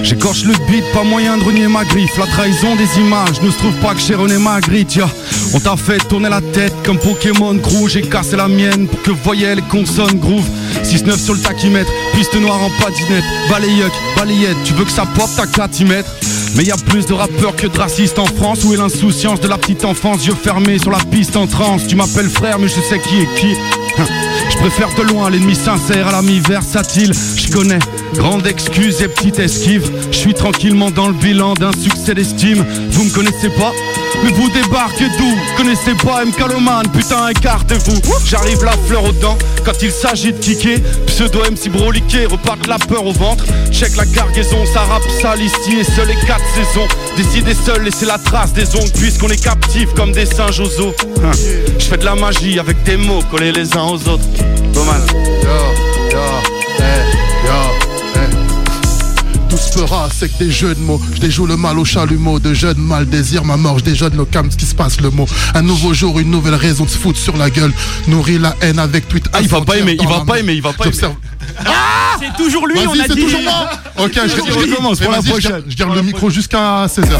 J'écorche le beat, pas moyen de renier ma griffe. La trahison des images ne se trouve pas que chez René Magritte, ya. On t'a fait tourner la tête comme Pokémon Crew. J'ai cassé la mienne pour que voyelles et consonnes groove. 6-9 sur le tachymètre, piste noire en patinette. Balayuck, balayette, tu veux que ça pop, qu'à t'y mettre. Mais y a plus de rappeurs que de racistes en France Où est l'insouciance de la petite enfance Yeux fermés sur la piste en transe. Tu m'appelles frère mais je sais qui est qui. Hein. Je préfère de loin l'ennemi sincère à l'ami versatile. Je connais grande excuse et petite esquive. Je suis tranquillement dans le bilan d'un succès d'estime. Vous me connaissez pas mais vous débarquez d'où Connaissez pas M. Caloman, putain écartez-vous. J'arrive la fleur aux dents quand il s'agit de kicker. Pseudo MC broliqué, repartent la peur au ventre. Check la cargaison, ça rappe sale et seul les quatre saisons. Décidez seul, laissez la trace des ongles puisqu'on est captifs comme des singes aux os. Hein. Je fais de la magie avec des mots collés les uns aux autres fera, c'est que des jeux de mots. Je déjoue le mal au chalumeau, de jeunes mal désir ma mort, je déjeune le calme, ce qui se passe le mot. Un nouveau jour, une nouvelle raison de se foutre sur la gueule. Nourrir la haine avec tweet. Ah, il va pas aimer, il va pas aimer, il va pas aimer. C'est toujours lui, on a c'est dit. toujours moi Ok, je, recommence pour la prochaine. garde- Je garde le micro jusqu'à 16h.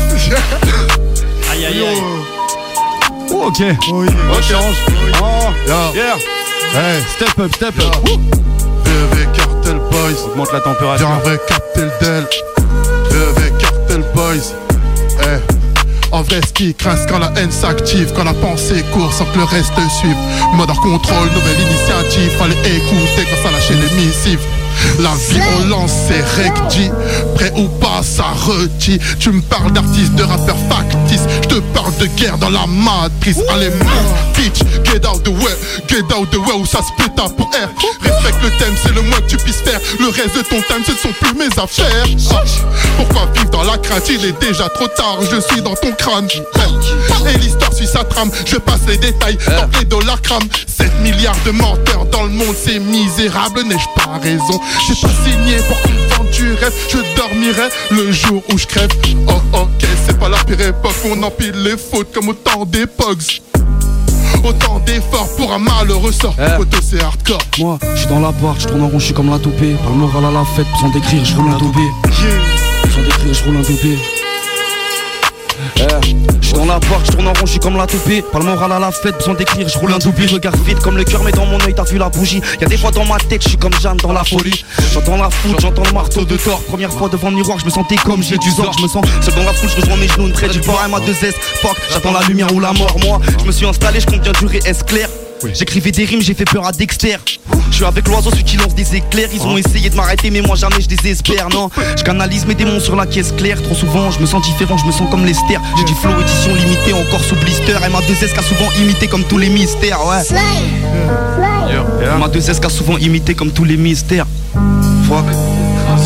Aïe, aïe, aïe. Oh, ok Oui, Ok Oh, Yo. yeah Hey, Step up, step up VV Cartel Boys. Augmente la température Viens Cartel Del. VV Cartel Boys. Eh. En vrai, ce qui craint, quand la haine s'active, quand la pensée court sans que le reste suive. Mode hors contrôle, nouvelle initiative, fallait écouter quand ça lâchait les missives. La violence c'est recti, prêt ou pas ça retire Tu me parles d'artistes, de rappeurs factices. Je te parle de guerre dans la matrice. Allez move, bitch, get out the way. Get out the way où ça se péta pour R Respecte le thème, c'est le moins que tu puisses faire. Le reste de ton thème, ce ne sont plus mes affaires. Ah, Pourquoi vivre dans la crainte, il est déjà trop tard. Je suis dans ton Et l'histoire suit sa trame, je passe les détails Tant que les dollars crament 7 milliards de menteurs dans le monde, c'est misérable N'ai-je pas raison? J'ai pas signé pour qu'on me vende du rêve Je dormirai le jour où je crève. Oh ok, c'est pas la pire époque On empile les fautes comme au temps des pogs Autant d'efforts pour un malheureux sort. Photo c'est hardcore. Moi, je suis dans la barre, je tourne en rond, je suis comme la toupée. Par le moral à la fête, sans décrire, je roule un dobé. Sans décrire, je roule un dobé. Eh, je dans la barre, je tourne en rond, je suis comme la toupée. Par le moral à la fête, besoin d'écrire, je roule un doublé. Regarde vite comme le cœur, mais dans mon œil, t'as vu la bougie. Y'a des fois dans ma tête, je suis comme Jeanne dans la folie. J'entends la foule, j'entends le marteau de Thor. Première fois devant le miroir, je me sentais comme j'ai du zor. Je me sens seul dans la foule, je rejoins mes genoux, trait du port, ma 2 S. Fuck, j'attends la lumière ou la mort. Moi, je me suis installé, je compte bien durer, est clair? J'écrivais des rimes, j'ai fait peur à Dexter. Je suis avec l'oiseau, celui qui lance des éclairs. Ils ont essayé de m'arrêter, mais moi jamais je désespère. Non, je canalise mes démons sur la caisse claire. Trop souvent, je me sens différent, je me sens comme Lester. J'ai du flow édition limitée, encore sous blister. Et ma 2S a souvent imité comme tous les mystères. Ouais. Ma 2S a souvent imité comme tous les mystères. Fuck. On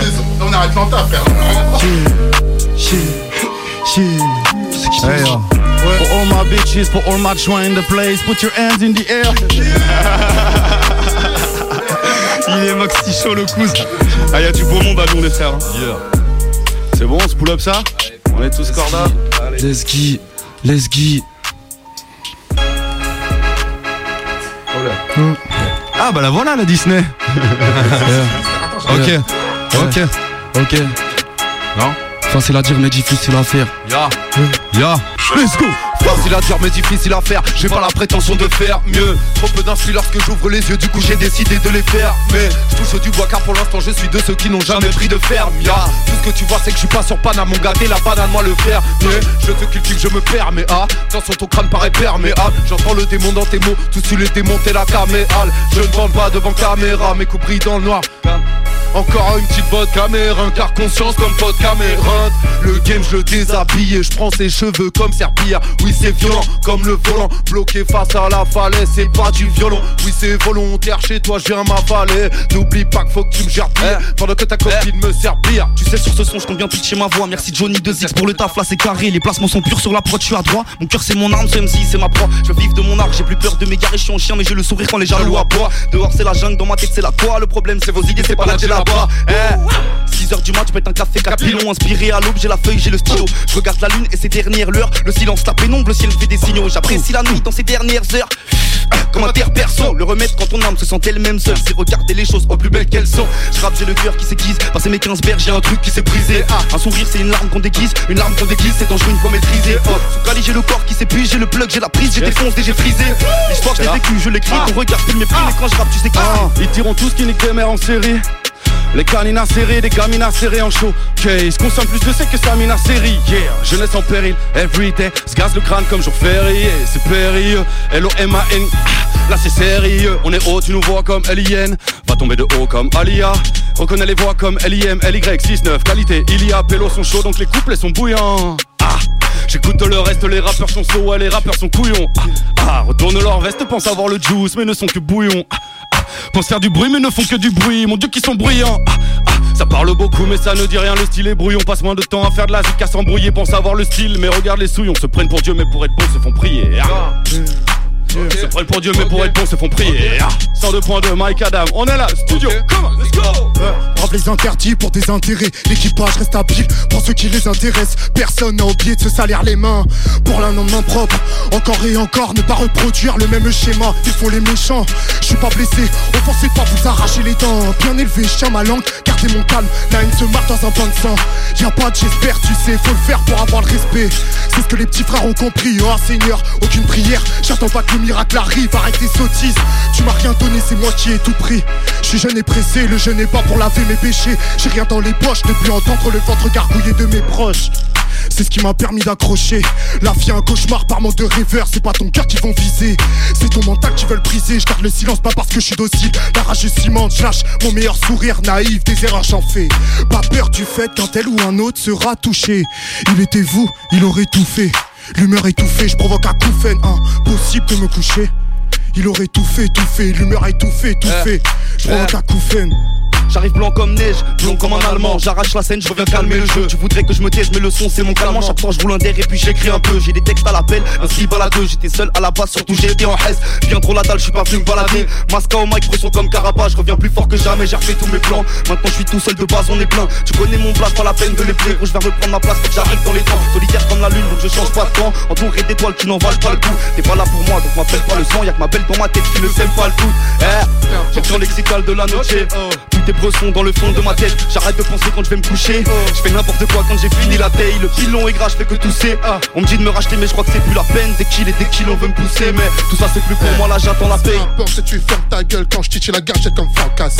est- on arrête l'entendre frère Hey, yo. For all my bitches, for all my joints in the place, put your hands in the air. Il est maxi chaud le cousin. Ah, y a du beau monde à nous les frères. hein. C'est bon, on se pull up ça On est tous corda Let's go, let's go. Ah bah la voilà la Disney. ok, ok, ok. Non? Facile à dire mais difficile à faire. Ya, ya, let's go. Facile à dire mais difficile à faire. J'ai pas la prétention de faire mieux. Trop peu d'influx lorsque j'ouvre les yeux. Du coup j'ai décidé de les faire. Mais je touche du bois car pour l'instant je suis de ceux qui n'ont jamais pris de ferme. Ya. Tout ce que tu vois c'est que je suis pas sur Paname Mon gâté la banane moi le faire. Mais je te cultive je me perds Mais ah attention ton crâne paraît perméable. J'entends le démon dans tes mots. Tout tu les démonter la caméale. Je ne vends pas devant caméra. Mes coups brillent dans le noir encore une petite botte caméra, car conscience comme pote caméra Le game je le déshabille et je prends ses cheveux comme serpillère Oui c'est violent comme le volant, bloqué face à la falaise C'est pas du violon, oui c'est volontaire Chez toi je viens m'avaler, n'oublie pas qu'il faut que tu me gères bien Pendant que ta copine me sert Tu sais sur ce son je compte bien pitcher ma voix. Merci Johnny 2X pour le taf là c'est carré. Les placements sont purs sur la prod je suis à droit Mon cœur c'est mon arme, ce MC c'est ma proie. Je vive de mon art, j'ai plus peur de m'égarer Je suis en chien mais j'ai le sourire quand les jaloux aboient Dehors c'est la jungle, dans ma tête c'est la quoi Le problème c'est vos idées, c'est pas la là-bas. 6h du mat, je pète un café capilon. Inspiré à l'aube, j'ai la feuille, j'ai le stylo. Je regarde la lune et ses dernières lueurs. Le silence, la pénombre, le ciel fait des signaux. J'apprécie la nuit dans ses dernières heures. Comme un terre perso, le remède quand ton âme se sent elle-même seule, c'est regarder les choses au plus belles qu'elles sont. Je rappe, j'ai le cœur qui s'aiguise, passer mes 15 berges, j'ai un truc qui s'est brisé. Ah, un sourire, c'est une larme qu'on déguise, une larme qu'on déguise, c'est dangereux une fois maîtrisé. Oh, sous Cali, j'ai le corps qui s'épuise, j'ai le plug, j'ai la prise, j'ai défoncé et j'ai frisé. L'histoire, je l'ai vécu, je l'écris, ton regard fait le mépris, mais quand je rappe, tu sais qui Ils diront tous qu'ils niquent des mères en série. Les canines serrés, des gamines serrés en show Case, consomme plus de sec que sa mine série Yeah, jeunesse en péril, everyday. Se le crâne comme jour férié C'est périlleux, L-O-M-A-N Là c'est sérieux, on est haut, tu nous vois comme L-I-N Va tomber de haut comme Alia. Reconnais les voix comme L-I-M, L-Y, 6-9 Qualité, il y a, sont chauds donc les couplets sont bouillants. Ah J'écoute le reste, les rappeurs sont sauts, ouais, les rappeurs sont couillons. Ah, ah, retourne leur veste, pense avoir le juice, mais ne sont que bouillon. Ah, ah, pense faire du bruit, mais ne font que du bruit. Mon dieu, qui sont bruyants. Ah, ah, ça parle beaucoup, mais ça ne dit rien. Le style est brouillon. Passe moins de temps à faire de la zik, à s'embrouiller. Pense avoir le style, mais regarde les souillons. Se prennent pour Dieu, mais pour être bon, se font prier. Ah. Se prennent pour Dieu, mais pour être bon, se font prier. 102.2, Mike Adam, on est là, studio, come on, let's go! Remplis les interdits pour des intérêts. L'équipage reste habile pour ceux qui les intéressent. Personne n'a oublié de se salir les mains pour l'un main propre. Encore et encore, ne pas reproduire le même schéma. Ils font les méchants. Je suis pas blessé, offensez pas vous arracher les dents. Bien élevé, je tiens ma langue, gardez mon calme. La haine se marre dans un bain de sang. Y'a pas de j'espère, tu sais, faut le faire pour avoir le respect. C'est ce que les petits frères ont compris. Oh Seigneur, aucune prière. J'attends pas que le miracle arrive. Arrête tes sottises. Tu m'as rien donné, c'est moi qui ai tout pris. Je suis jeune et pressé, le jeûne n'est pas pour laver mes péchés. J'ai rien dans les poches, ne plus entendre le ventre gargouiller de mes proches. C'est ce qui m'a permis d'accrocher. La vie un cauchemar par manque de rêveur, c'est pas ton cœur qui vont viser. C'est ton mental qui veulent briser. Je garde le silence pas parce que je suis docile. La rage est je lâche mon meilleur sourire naïf. Des erreurs j'en fais. Pas peur du fait qu'un tel ou un autre sera touché. Il était vous, il aurait tout fait. L'humeur étouffée, je provoque un coup Impossible de me coucher. Il aurait tout fait, tout fait, l'humeur a étouffé, tout fait. Je provoque un coup J'arrive blanc comme neige, blond comme un allemand. J'arrache la scène, je reviens calmer le jeu. Tu voudrais que je me taise, mais le son c'est mon calmant. Chaque fois je roule un der et puis j'écris un peu. J'ai des textes à l'appel, un slip à la deux. J'étais seul à la base, surtout j'étais en haise. Bien trop la dalle, je suis pas venu me balader. Masca au mic, pression comme Carapace. Je reviens plus fort que jamais, j'ai refait tous mes plans. Maintenant je suis tout seul de base, on est plein. Tu connais mon place, pas la peine de les plaire. Je vais reprendre ma place, j'arrive dans les temps. Solitaire comme la lune, donc je change pas de temps. Entouré d'étoiles qui n'en valent pas le coup. T'es pas là pour moi, donc m'appelle pas le sang. Y'a que ma belle dans ma tête qui ne sème pas le coup. Eh, lexical de la noche. Tes bressons dans le fond de ma tête. J'arrête de penser quand je vais me coucher. Je fais n'importe quoi quand j'ai fini la veille. Le pilon est gras, je fais que tousser. Ah, on me dit de me racheter, mais je crois que c'est plus la peine. Dès qu'il et dès qu'il on veut me pousser. Mais tout ça, c'est plus pour moi, là j'attends la paye. Peu tu fermes ta gueule quand je titche la gâchette comme Fracasse.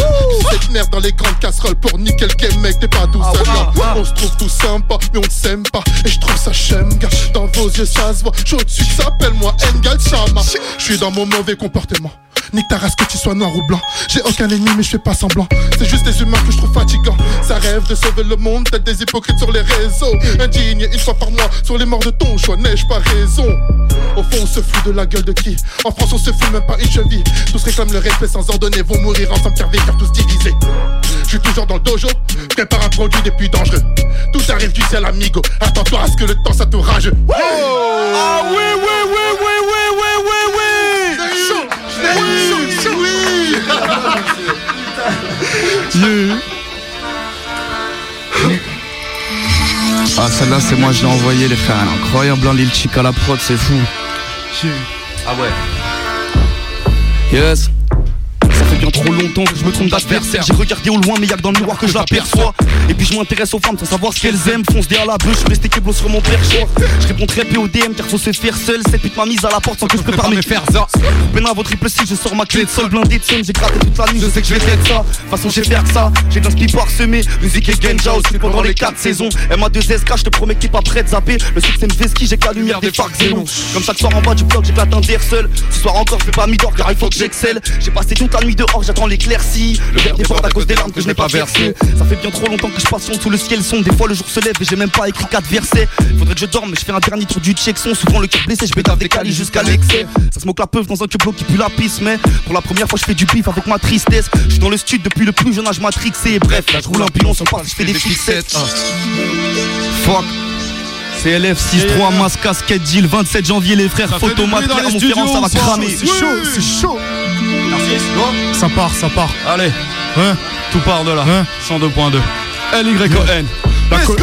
Cette merde dans les grandes casseroles pour nickel le mec, t'es pas tout seul. On se trouve tout sympa, mais on ne s'aime pas. Et je trouve ça chème, Dans vos yeux, ça se voit. Je au-dessus, s'appelle-moi Engal Chama. Je suis dans mon mauvais comportement. Nique ta race que tu sois noir ou blanc. J'ai aucun ennemi, mais je fais pas semblant. C'est juste des humains que je trouve fatigants. Ça rêve de sauver le monde, tels des hypocrites sur les réseaux. Indigne une fois par mois sur les morts de ton choix, n'ai-je pas raison? Au fond, on se fout de la gueule de qui? En France, on se fout même pas une cheville. Tous réclament le respect sans ordonner, vont mourir ensemble car car tous divisés. Je suis toujours dans le dojo, prépare un produit des plus dangereux. Tout arrive du ciel, amigo. Attends-toi à ce que le temps ça te rage. Ah oui, oui, oui, oui, oui. Ah celle-là c'est moi je l'ai envoyé les frères. Incroyable hein, Lil Chic à la prod c'est fou. Ah ouais. Yes. Bien trop longtemps que je me trompe d'adversaire. J'ai regardé au loin, mais y'a que dans le miroir que je l'aperçois. Et puis je m'intéresse aux femmes sans savoir ce qu'elles aiment. Fonce derrière la bouche, je suis resté keblo sur mon perchoir. Je réponds très peu au DM car faut se faire seul. Cette pute m'a mise à la porte sans que je prépare mes faire ça. Maintenant, votre triple si je sors ma clé de sol blindé de somme. J'ai gratté toute la nuit, je sais que je vais être ça. De toute façon, j'ai faire ça. J'ai d'un speed parsemé. Musique et Genja aussi pendant les 4 saisons. MA2SK, je te promets qu'il pas prêt de zapper. Le succès me fait ski, j'ai que la lumière des phares xénon. Comme chaque soir en bas du bloc, j'éclate un der seul. Ce soir encore, je fais pas mi-d'or car il faut que j'excelle. J'ai passé toute la nuit dehors, j'attends l'éclaircie. Le verre déborde à cause des larmes que je n'ai pas versées. Ça fait bien trop longtemps que je passionne sous le ciel son. Des fois, le jour se lève et j'ai même pas écrit 4 versets. Faudrait que je dorme, mais je fais un dernier tour du check son. Souvent le cœur blessé, je bête des calis jusqu'à l'excès. Ça se moque la peuf dans un cube qui pue la pisse, mais pour la première fois, je fais du bif avec ma tristesse. Je suis dans le stud depuis le plus jeune âge matrixé. Bref, là, je roule un pilon sur le parc, je fais des fixettes. Fuck. CLF 6-3, Mas Casquette Deal, 27 janvier, les frères Photomat, Clermont-Ferrand, ça va cramer. C'est chaud, c'est chaud. Ça part, ça part. Allez, tout part de là. 102.2. LYN. La, co-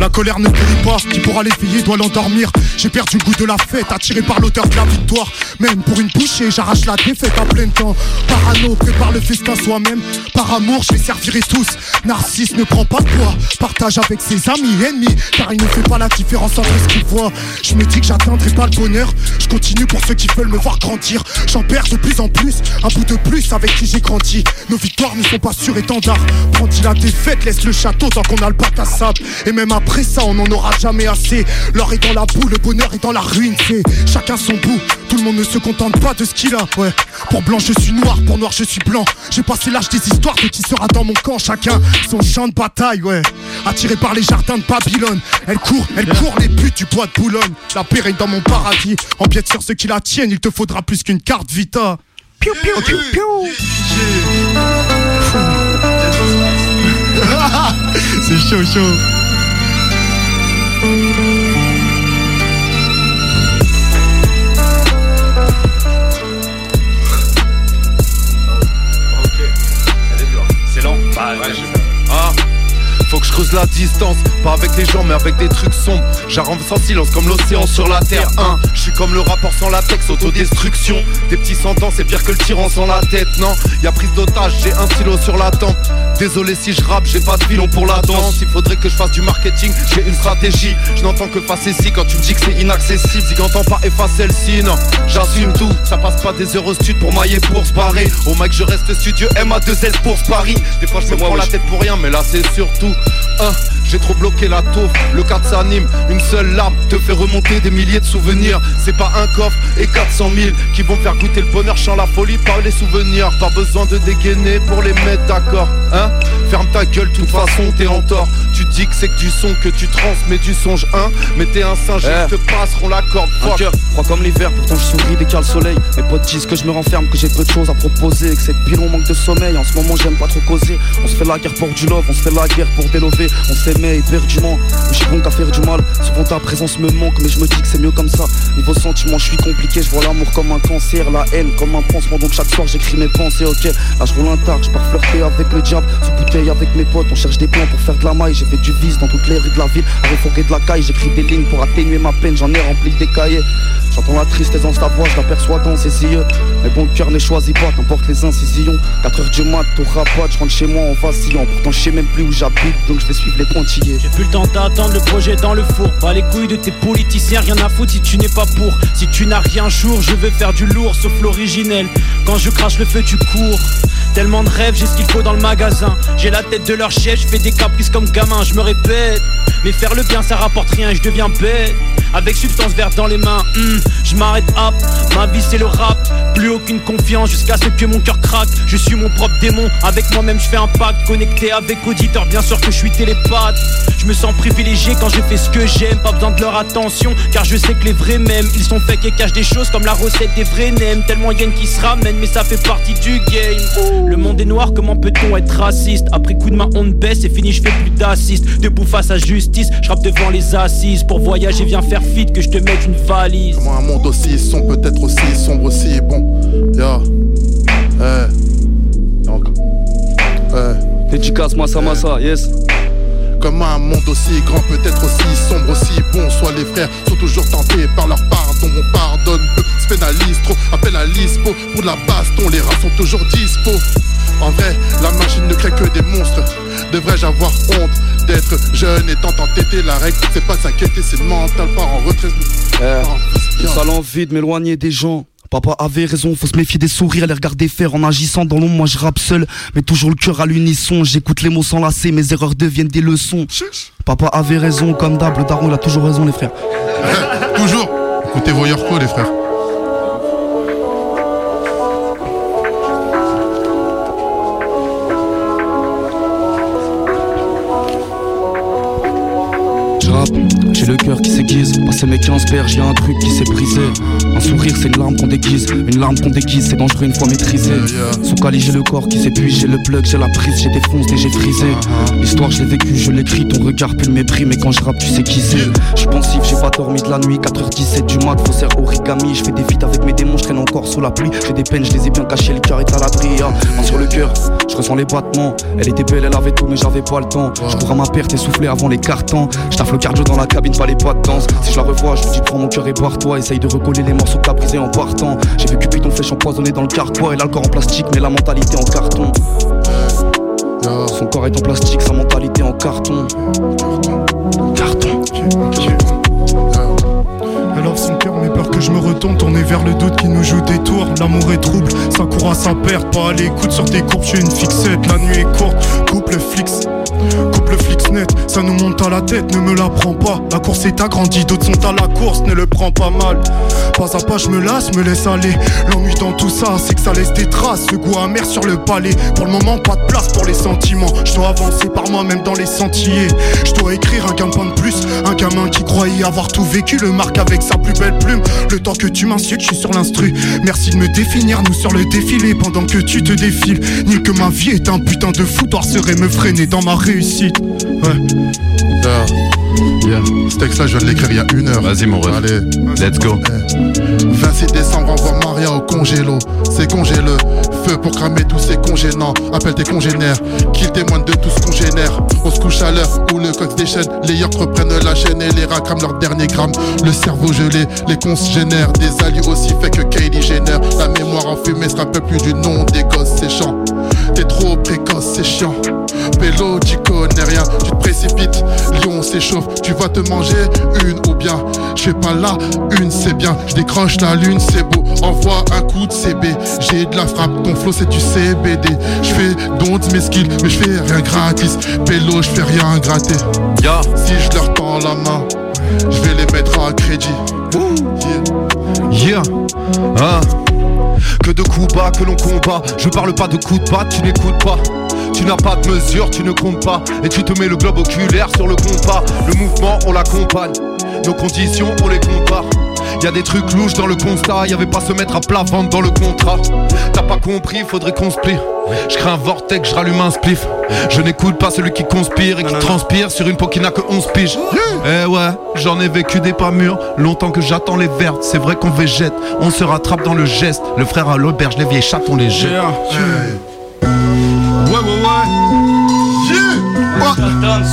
la colère ne guérit pas, qui pourra l'éveiller doit l'endormir. J'ai perdu le goût de la fête, attiré par l'odeur de la victoire. Même pour une bouchée, j'arrache la défaite à plein temps. Parano, prépare le festin soi-même. Par amour, je les servirai tous. Narcisse ne prend pas de poids, partage avec ses amis, ennemis. Car il ne fait pas la différence entre ce qu'il voit. Je me dis que j'atteindrai pas le bonheur. Je continue pour ceux qui veulent me voir grandir. J'en perds de plus en plus, un bout de plus avec qui j'ai grandi. Nos victoires ne sont pas sur étendard. Prends-il la défaite, laisse le château tant qu'on a le bac à sable. Et même après ça, on n'en aura jamais assez. L'or est dans la boue, le bonheur est dans la ruine. C'est chacun son bout. Tout le monde ne se contente pas de ce qu'il a. Ouais. Pour blanc, je suis noir. Pour noir, je suis blanc. J'ai passé l'âge des histoires de qui sera dans mon camp. Chacun son champ de bataille. Ouais. Attiré par les jardins de Babylone. Elle court, elle court les buts du bois de Boulogne. La paix règne dans mon paradis. Empiète sur ceux qui la tiennent. Il te faudra plus qu'une carte Vita. Piou, piou, piou, piou. C'est chaud, chaud. La distance, pas avec les gens mais avec des trucs sombres. J'arrive sans silence comme l'océan sur la terre 1 Je suis comme le rapport sans latex, autodestruction. Des petits sentents c'est pire que le tyran sans la tête Non, y a prise d'otage, j'ai un stylo sur la tempe Désolé si je rappe, j'ai pas de filon pour la danse. Il faudrait que je fasse du marketing, j'ai une stratégie. Je n'entends que face ici quand tu me dis que c'est inaccessible. Zig entend pas effacer le signe, non, j'assume tout Ça passe pas des heures au stud pour mailler pour se barrer Au mec je reste studieux, MA2S pour se Paris. Des fois je me prends la tête pour rien mais là c'est surtout un, j'ai trop bloqué la taupe, le 4 s'anime, une seule larme te fait remonter des milliers de souvenirs. C'est pas un coffre et 400 000 qui vont faire goûter le bonheur, chant la folie par les souvenirs. Pas besoin de dégainer pour les mettre d'accord, hein Ferme ta gueule, toute façon t'es en tort. Tu dis que c'est que du son que tu transmets du songe, hein Mais t'es un singe, ils te passeront la corde. Un cœur froid comme l'hiver, pourtant je souris dès qu'il y a le soleil. Mes potes disent que je me renferme, que j'ai peu de choses à proposer, que cette pilon manque de sommeil. En ce moment j'aime pas trop causer. On se fait la guerre pour du love, on se fait la guerre pour délover. On s'aimait éperdument, mais je suis bon qu'à faire du mal. Souvent ta présence me manque, mais je me dis que c'est mieux comme ça. Niveau sentiment, je suis compliqué, je vois l'amour comme un cancer, la haine comme un pansement. Donc chaque soir j'écris mes pensées, ok. Là je roule un tard, je pars flirter avec le diable. Sous bouteille avec mes potes, on cherche des plans pour faire de la maille. J'ai fait du vice dans toutes les rues de la ville. À de la caille, j'écris des lignes pour atténuer ma peine, j'en ai rempli des cahiers. J'entends la tristesse dans sa voix, je l'aperçois dans ses yeux. Mais bon, le cœur ne choisit pas, qu'importe les incisions. 4 heures du mat, t'auras pas, je rentre chez moi en vacillant. Pourtant, je sais même plus où j'habite, donc je vais suivre les pointillés. J'ai plus le temps d'attendre le projet dans le four. Pas les couilles de tes politiciens, rien à foutre si tu n'es pas pour. Si tu n'as rien jour, je veux faire du lourd, sauf l'originel. Quand je crache le feu, tu cours. Tellement de rêves, j'ai ce qu'il faut dans le magasin. J'ai la tête de leur chef, je fais des caprices comme gamin, je me répète. Mais faire le bien, ça rapporte rien, je deviens bête. Avec substance verte dans les mains, hmm, je m'arrête hop. Ma vie c'est le rap, plus aucune confiance jusqu'à ce que mon cœur craque. Je suis mon propre démon, avec moi-même je fais un pacte. Connecté avec auditeur, bien sûr que je suis télépathe. Je me sens privilégié quand je fais ce que j'aime, pas besoin de leur attention, car je sais que les vrais mêmes, ils sont faits et cachent des choses comme la recette des vrais nems. Tellement yen qui se ramène, mais ça fait partie du game. Le monde est noir, comment peut-on être raciste? Après coup de main, on baisse et fini, je fais plus d'assist. Debout face à justice, je devant les assises. Pour voyager, viens faire fit, que je te mette une valise. Comment un monde aussi sombre, peut-être aussi sombre aussi, bon, ya, eh, donc, eh. Dédicace, massa, massa, yes. Comme un monde aussi grand, peut-être aussi sombre aussi bon, soit les frères sont toujours tentés par leur pardon, on pardonne peu, se pénalise trop, appelle à l'ISPO. Pour de la baston, les rats sont toujours dispo. En vrai, la machine ne crée que des monstres. Devrais-je avoir honte d'être jeune et tentant téter la règle C'est pas s'inquiéter, c'est mental, pas en retrait Eh, ça l'envie de m'éloigner des gens Papa avait raison, faut se méfier des sourires, les regarder faire en agissant dans l'ombre. Moi je rappe seul, mais toujours le cœur à l'unisson. J'écoute les mots sans lasser, mes erreurs deviennent des leçons. Papa avait raison, comme d'hab, le daron il a toujours raison, les frères. Toujours Écoutez vos Yorko, les frères. Je rappe, j'ai le cœur qui s'aiguise. Passé mes 15 berges, y'a un truc qui s'est brisé. Un sourire, c'est une larme qu'on déguise. Une larme qu'on déguise, c'est dangereux une fois maîtrisé. Sous Cali, j'ai le corps qui s'épuise. J'ai le plug, j'ai la prise, j'ai défoncé, j'ai frisé. L'histoire, je l'ai vécue, je l'écris. Ton regard pue le mépris, mais quand je rappe, tu sais qui c'est. Je suis pensif, j'ai pas dormi de la nuit. 4h17 du mat, faussaire origami. Je fais des feats avec mes démons, je traîne encore sous la pluie. J'ai des peines, je les ai bien cachées, le cœur est à l'abri. Ah, main sur le cœur, je ressens les battements. Elle était belle, elle avait tout, mais j'avais pas le temps. Je cours à ma perte, essoufflé avant les cartons. Je le cardio dans la cabine, pas les pas de danse. Si je la revois, je lui dis prends mon cœur et barre-toi. Essaye de recoller les morceaux que t'as brisés en partant. J'ai vu Cupidon flèche empoisonné dans le carquois. Et là, le corps en plastique, mais la mentalité en carton. Son corps est en plastique, sa mentalité en carton. Carton. Alors son cœur mes peur que je me retourne Tourné vers le doute qui nous joue des tours L'amour est trouble, ça court à sa perte Pas à l'écoute sur tes courbes, j'ai une fixette La nuit est courte, coupe le flix Coupe le flix net, ça nous monte à la tête, ne me la prends pas. La course est agrandie, d'autres sont à la course, ne le prends pas mal. Pas à pas je me lasse, me laisse aller. L'ennui dans tout ça, c'est que ça laisse des traces. Ce goût amer sur le palais. Pour le moment pas de place pour les sentiments. Je dois avancer par moi-même dans les sentiers. Je dois écrire un gamin de plus. Un gamin qui croyait avoir tout vécu Le marque avec sa plus belle plume. Le temps que tu m'insultes, je suis sur l'instru. Merci de me définir, nous sur le défilé. Pendant que tu te défiles Ni que ma vie est un putain de foutoir Serait me freiner dans ma réussite Ouais Yeah. Yeah. Ce texte-là, je viens de l'écrire il y a une heure. Vas-y, mon ref. Allez. Let's go. 26 décembre, envoie Maria au congélo. C'est congèle pour cramer tous ces congénants. Appelle tes congénères, qu'ils témoignent de tout ce qu'on génère. On se couche à l'heure où le coq déchaîne. Les yorks reprennent la chaîne et les rats crament leur dernier gramme. Le cerveau gelé, les cons génèrent. Des alliés aussi fait que Kylie génère. La mémoire en fumée se rappelle plus du nom des gosses, c'est chiant. T'es trop précoce, c'est chiant. Pélo, tu connais rien, tu te précipites. Lion s'échauffe, tu vas te manger une ou bien. Je fais pas là, une c'est bien. Je décroche la lune, c'est beau. Envoie un coup de CB. J'ai de la frappe, flow c'est du CBD. Je fais don de mes skills, mais je fais rien gratis. Pélo, je fais rien gratter. Si je leur tends la main, je vais les mettre à crédit. Yeah. Ah. Que de coups bas que l'on combat. Je parle pas de coups de patte, tu n'écoutes pas. Tu n'as pas de mesure, tu ne comptes pas. Et tu te mets le globe oculaire sur le compas. Le mouvement, on l'accompagne. Nos conditions, on les compare. Y a des trucs louches dans le constat, y avait pas se mettre à plat ventre dans le contrat. T'as pas compris, faudrait qu'on se plie. Je crée un vortex, je rallume un spliff. Je n'écoute pas celui qui conspire et qui transpire sur une peau qui n'a que 11 piges. Eh ouais, j'en ai vécu des pas mûrs, longtemps que j'attends les vertes. C'est vrai qu'on végète, on se rattrape dans le geste. Le frère à l'auberge, les vieilles chattes, on les jette. Ouais, ouais, ouais. Tatane,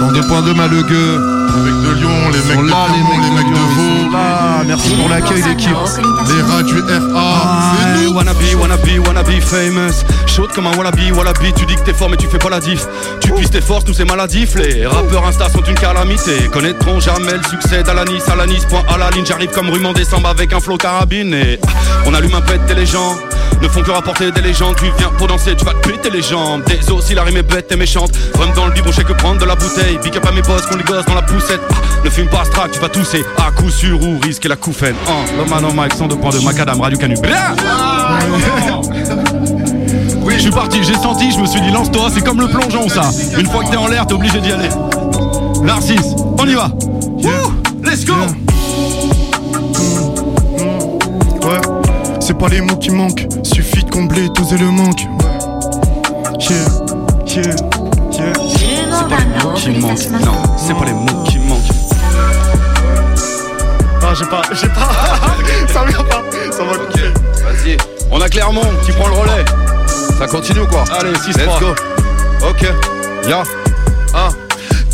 102.2 Malugueux. Avec de Lyon, les mecs de là, les mecs les de mecs de Lyon, Vaud. Merci pour l'accueil l'équipe. Les rats du RA. Hey, wanna be, wanna be, wanna be famous. Chaude comme un wallaby, wallaby. Tu dis que t'es fort, mais tu fais pas la diff. Tu puisses tes forces, nous c'est maladif. Les rappeurs Insta sont une calamité. Connaîtront jamais le succès d'Alanis. Alanis, point à la ligne. J'arrive comme rhume en décembre avec un flow carabine. Et on allume un pet et les gens ne font que rapporter des légendes. Tu viens pour danser, tu vas te péter les jambes. Des os, si la rime est bête et méchante. Rhum dans le biberon, je sais que prendre de la bouteille. Big up à mes boss, qu'on les gosse dans la poussette. Ah, ne fume pas strac, tu vas tousser. À coup sûr ou risquer la couffaine. Ah, le man en mic, 102.2, Macadam, Radio Canu. Oui, je suis parti, j'ai senti, je me suis dit lance-toi, c'est comme le plongeon ça. Une fois que t'es en l'air, t'es obligé d'y aller. Narcisse, on y va. Wouh, let's go. C'est pas les mots qui manquent, suffit de combler, doser le manque. Yeah, yeah, yeah. C'est pas les mots qui manquent, non, c'est pas les mots qui manquent. Ah, j'ai pas, j'ai pas. ça vient pas, ça va couper. Vas-y. On a Clermont qui prend le relais. Ça continue ou quoi Allez, 6-3. Let's go. Ok. Ya. Ah.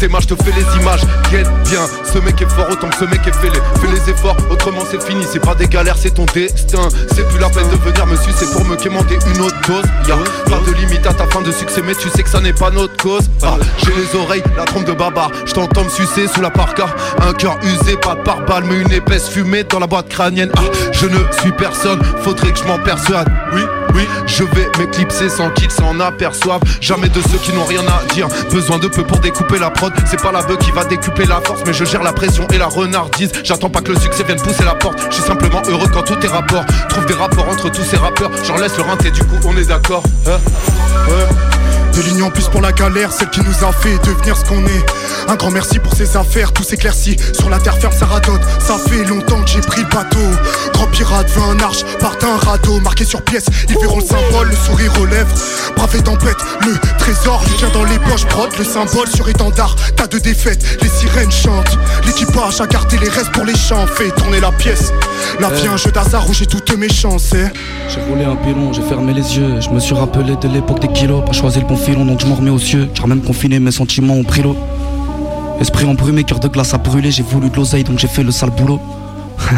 Mains, je te fais les images. Get bien, ce mec est fort autant que ce mec est fêlé. Fais les efforts, autrement c'est fini. C'est pas des galères, c'est ton destin. C'est plus la peine de venir me sucer pour me quémander une autre dose. Y'a pas de limite à ta fin de succès, mais tu sais que ça n'est pas notre cause. Ah, j'ai les oreilles, la trompe de baba. Je t'entends me sucer sous la parka. Un cœur usé, pas de pare-balles, mais une épaisse fumée dans la boîte crânienne. Ah, je ne suis personne, faudrait que je m'en persuade. Oui, oui, je vais m'éclipser sans qu'ils s'en aperçoivent. Jamais de ceux qui n'ont rien à dire. Besoin de peu pour découper la prod. C'est pas la bœuf qui va décupler la force, mais je gère la pression et la renardise. J'attends pas que le succès vienne pousser la porte. Je suis simplement heureux quand tout est rapport. Trouve des rapports entre tous ces rappeurs. J'en laisse le rinté, du coup on est d'accord. Hein De l'union plus pour la galère, celle qui nous a fait devenir ce qu'on est. Un grand merci pour ces affaires, tout s'éclaircit. Sur la terre ferme, ça radote. Ça fait longtemps que j'ai pris le bateau. Grand pirate veut un arche, part un radeau. Marqué sur pièce, ils verront le symbole, le sourire aux lèvres. Brave et tempête, le trésor lui tient dans les poches. Prod, le symbole sur étendard. Tas de défaites, les sirènes chantent. L'équipage a gardé les restes pour les champs. Fait tourner la pièce. La vie, un jeu d'hasard où j'ai toutes mes chances. eh. J'ai roulé un pilon, j'ai fermé les yeux. Je me suis rappelé de l'époque des kilos. Pas choisi le bon filon, donc je m'en remets aux cieux. Car même confiné, mes sentiments pris l'eau. Esprit embrumé, cœur de glace à brûler. J'ai voulu de l'oseille, donc j'ai fait le sale boulot.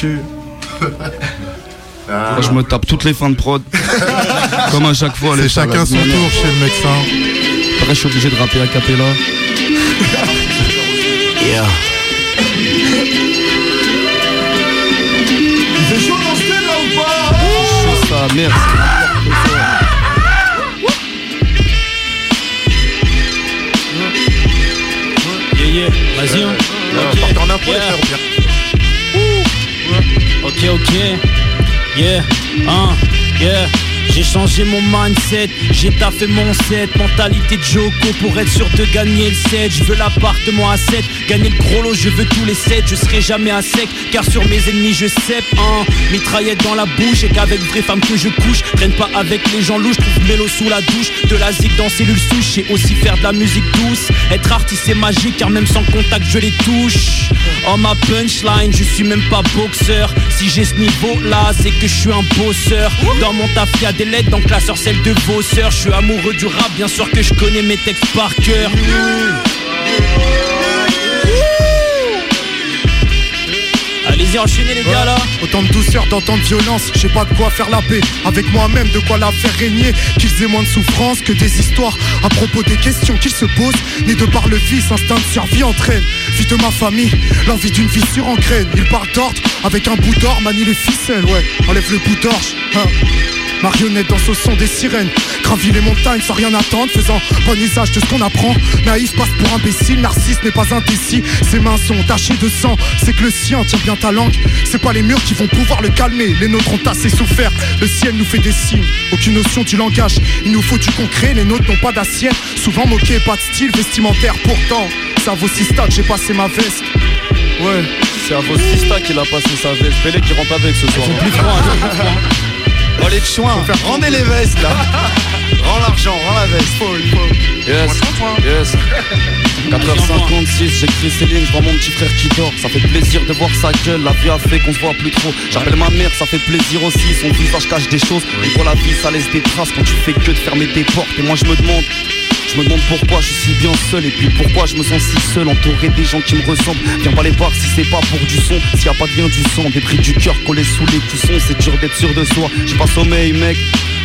Moi, je me tape toutes les fins de prod. Comme à chaque fois. C'est les chacun son tour chez le médecin. Après, je suis obligé de rapper à capella. Il fait chaud dans ce thème, là ou pas? Chaud, ça, merde. Vas-y, hein. Partez en impro, les frères. Ok, ok. Yeah, hein, yeah. J'ai changé mon mindset, j'ai taffé mon set. Mentalité de Joko pour être sûr de gagner le set. Je veux l'appartement à 7, gagner le gros lot, je veux tous les 7 Je serai jamais à sec, car sur mes ennemis je sais hein, Mitraillette dans la bouche et qu'avec vraie femme que je couche. Traîne pas avec les gens louches, trouve mélo sous la douche. De la zig dans cellule souche et aussi faire de la musique douce. Être artiste c'est magique car même sans contact je les touche. Oh ma punchline, je suis même pas boxeur. Si j'ai ce niveau là, c'est que je suis un bosseur. Dans mon taf y'a des lettres, dans classeur celle de vos sœurs. Je suis amoureux du rap, bien sûr que je connais mes textes par cœur. Allez-y enchaînez les gars là. Autant de douceur, d'autant de violence, je sais pas de quoi faire la paix Avec moi-même, de quoi la faire régner. Qu'ils aient moins de souffrance que des histoires À propos des questions qu'ils se posent. Ni de par le vice, instinct de survie entraîne. Vie de ma famille, l'envie d'une vie sur graine Il parle d'ordre, avec un bout d'or, manie les ficelles Ouais, enlève le bout d'orge, hein. Marionnette dans ce son des sirènes. Gravit les montagnes sans rien attendre Faisant bon usage de ce qu'on apprend. Naïf passe pour imbécile Narcisse n'est pas indécis Ses mains sont tachées de sang C'est que le sien tient bien ta langue. C'est pas les murs qui vont pouvoir le calmer Les nôtres ont assez souffert. Le ciel nous fait des signes Aucune notion du langage. Il nous faut du concret Les nôtres n'ont pas d'assiette. Souvent moqués, pas de style vestimentaire. Pourtant, ça vaut si que j'ai passé ma veste. Ouais, c'est à Vostista qu'il a passé sa veste. Pelé qui rentre avec ce soir. Oh les chouins, rendez les vestes là. Rends l'argent, rends la veste. Yes, yes. 4h56, j'écris Céline, je vois mon petit frère qui dort. Ça fait plaisir de voir sa gueule, la vie a fait qu'on se voit plus trop. J'appelle ma mère, ça fait plaisir aussi Son visage cache des choses. Et pour la vie, ça laisse des traces Quand tu fais que de fermer des portes. Et moi je me demande je me demande pourquoi je suis bien seul et puis pourquoi je me sens si seul entouré des gens qui me ressemblent. Viens pas les voir si c'est pas pour du son, s'il y a pas de bien du sang, des bris du cœur collés sous les coussons, c'est dur d'être sûr de soi. J'ai pas sommeil mec,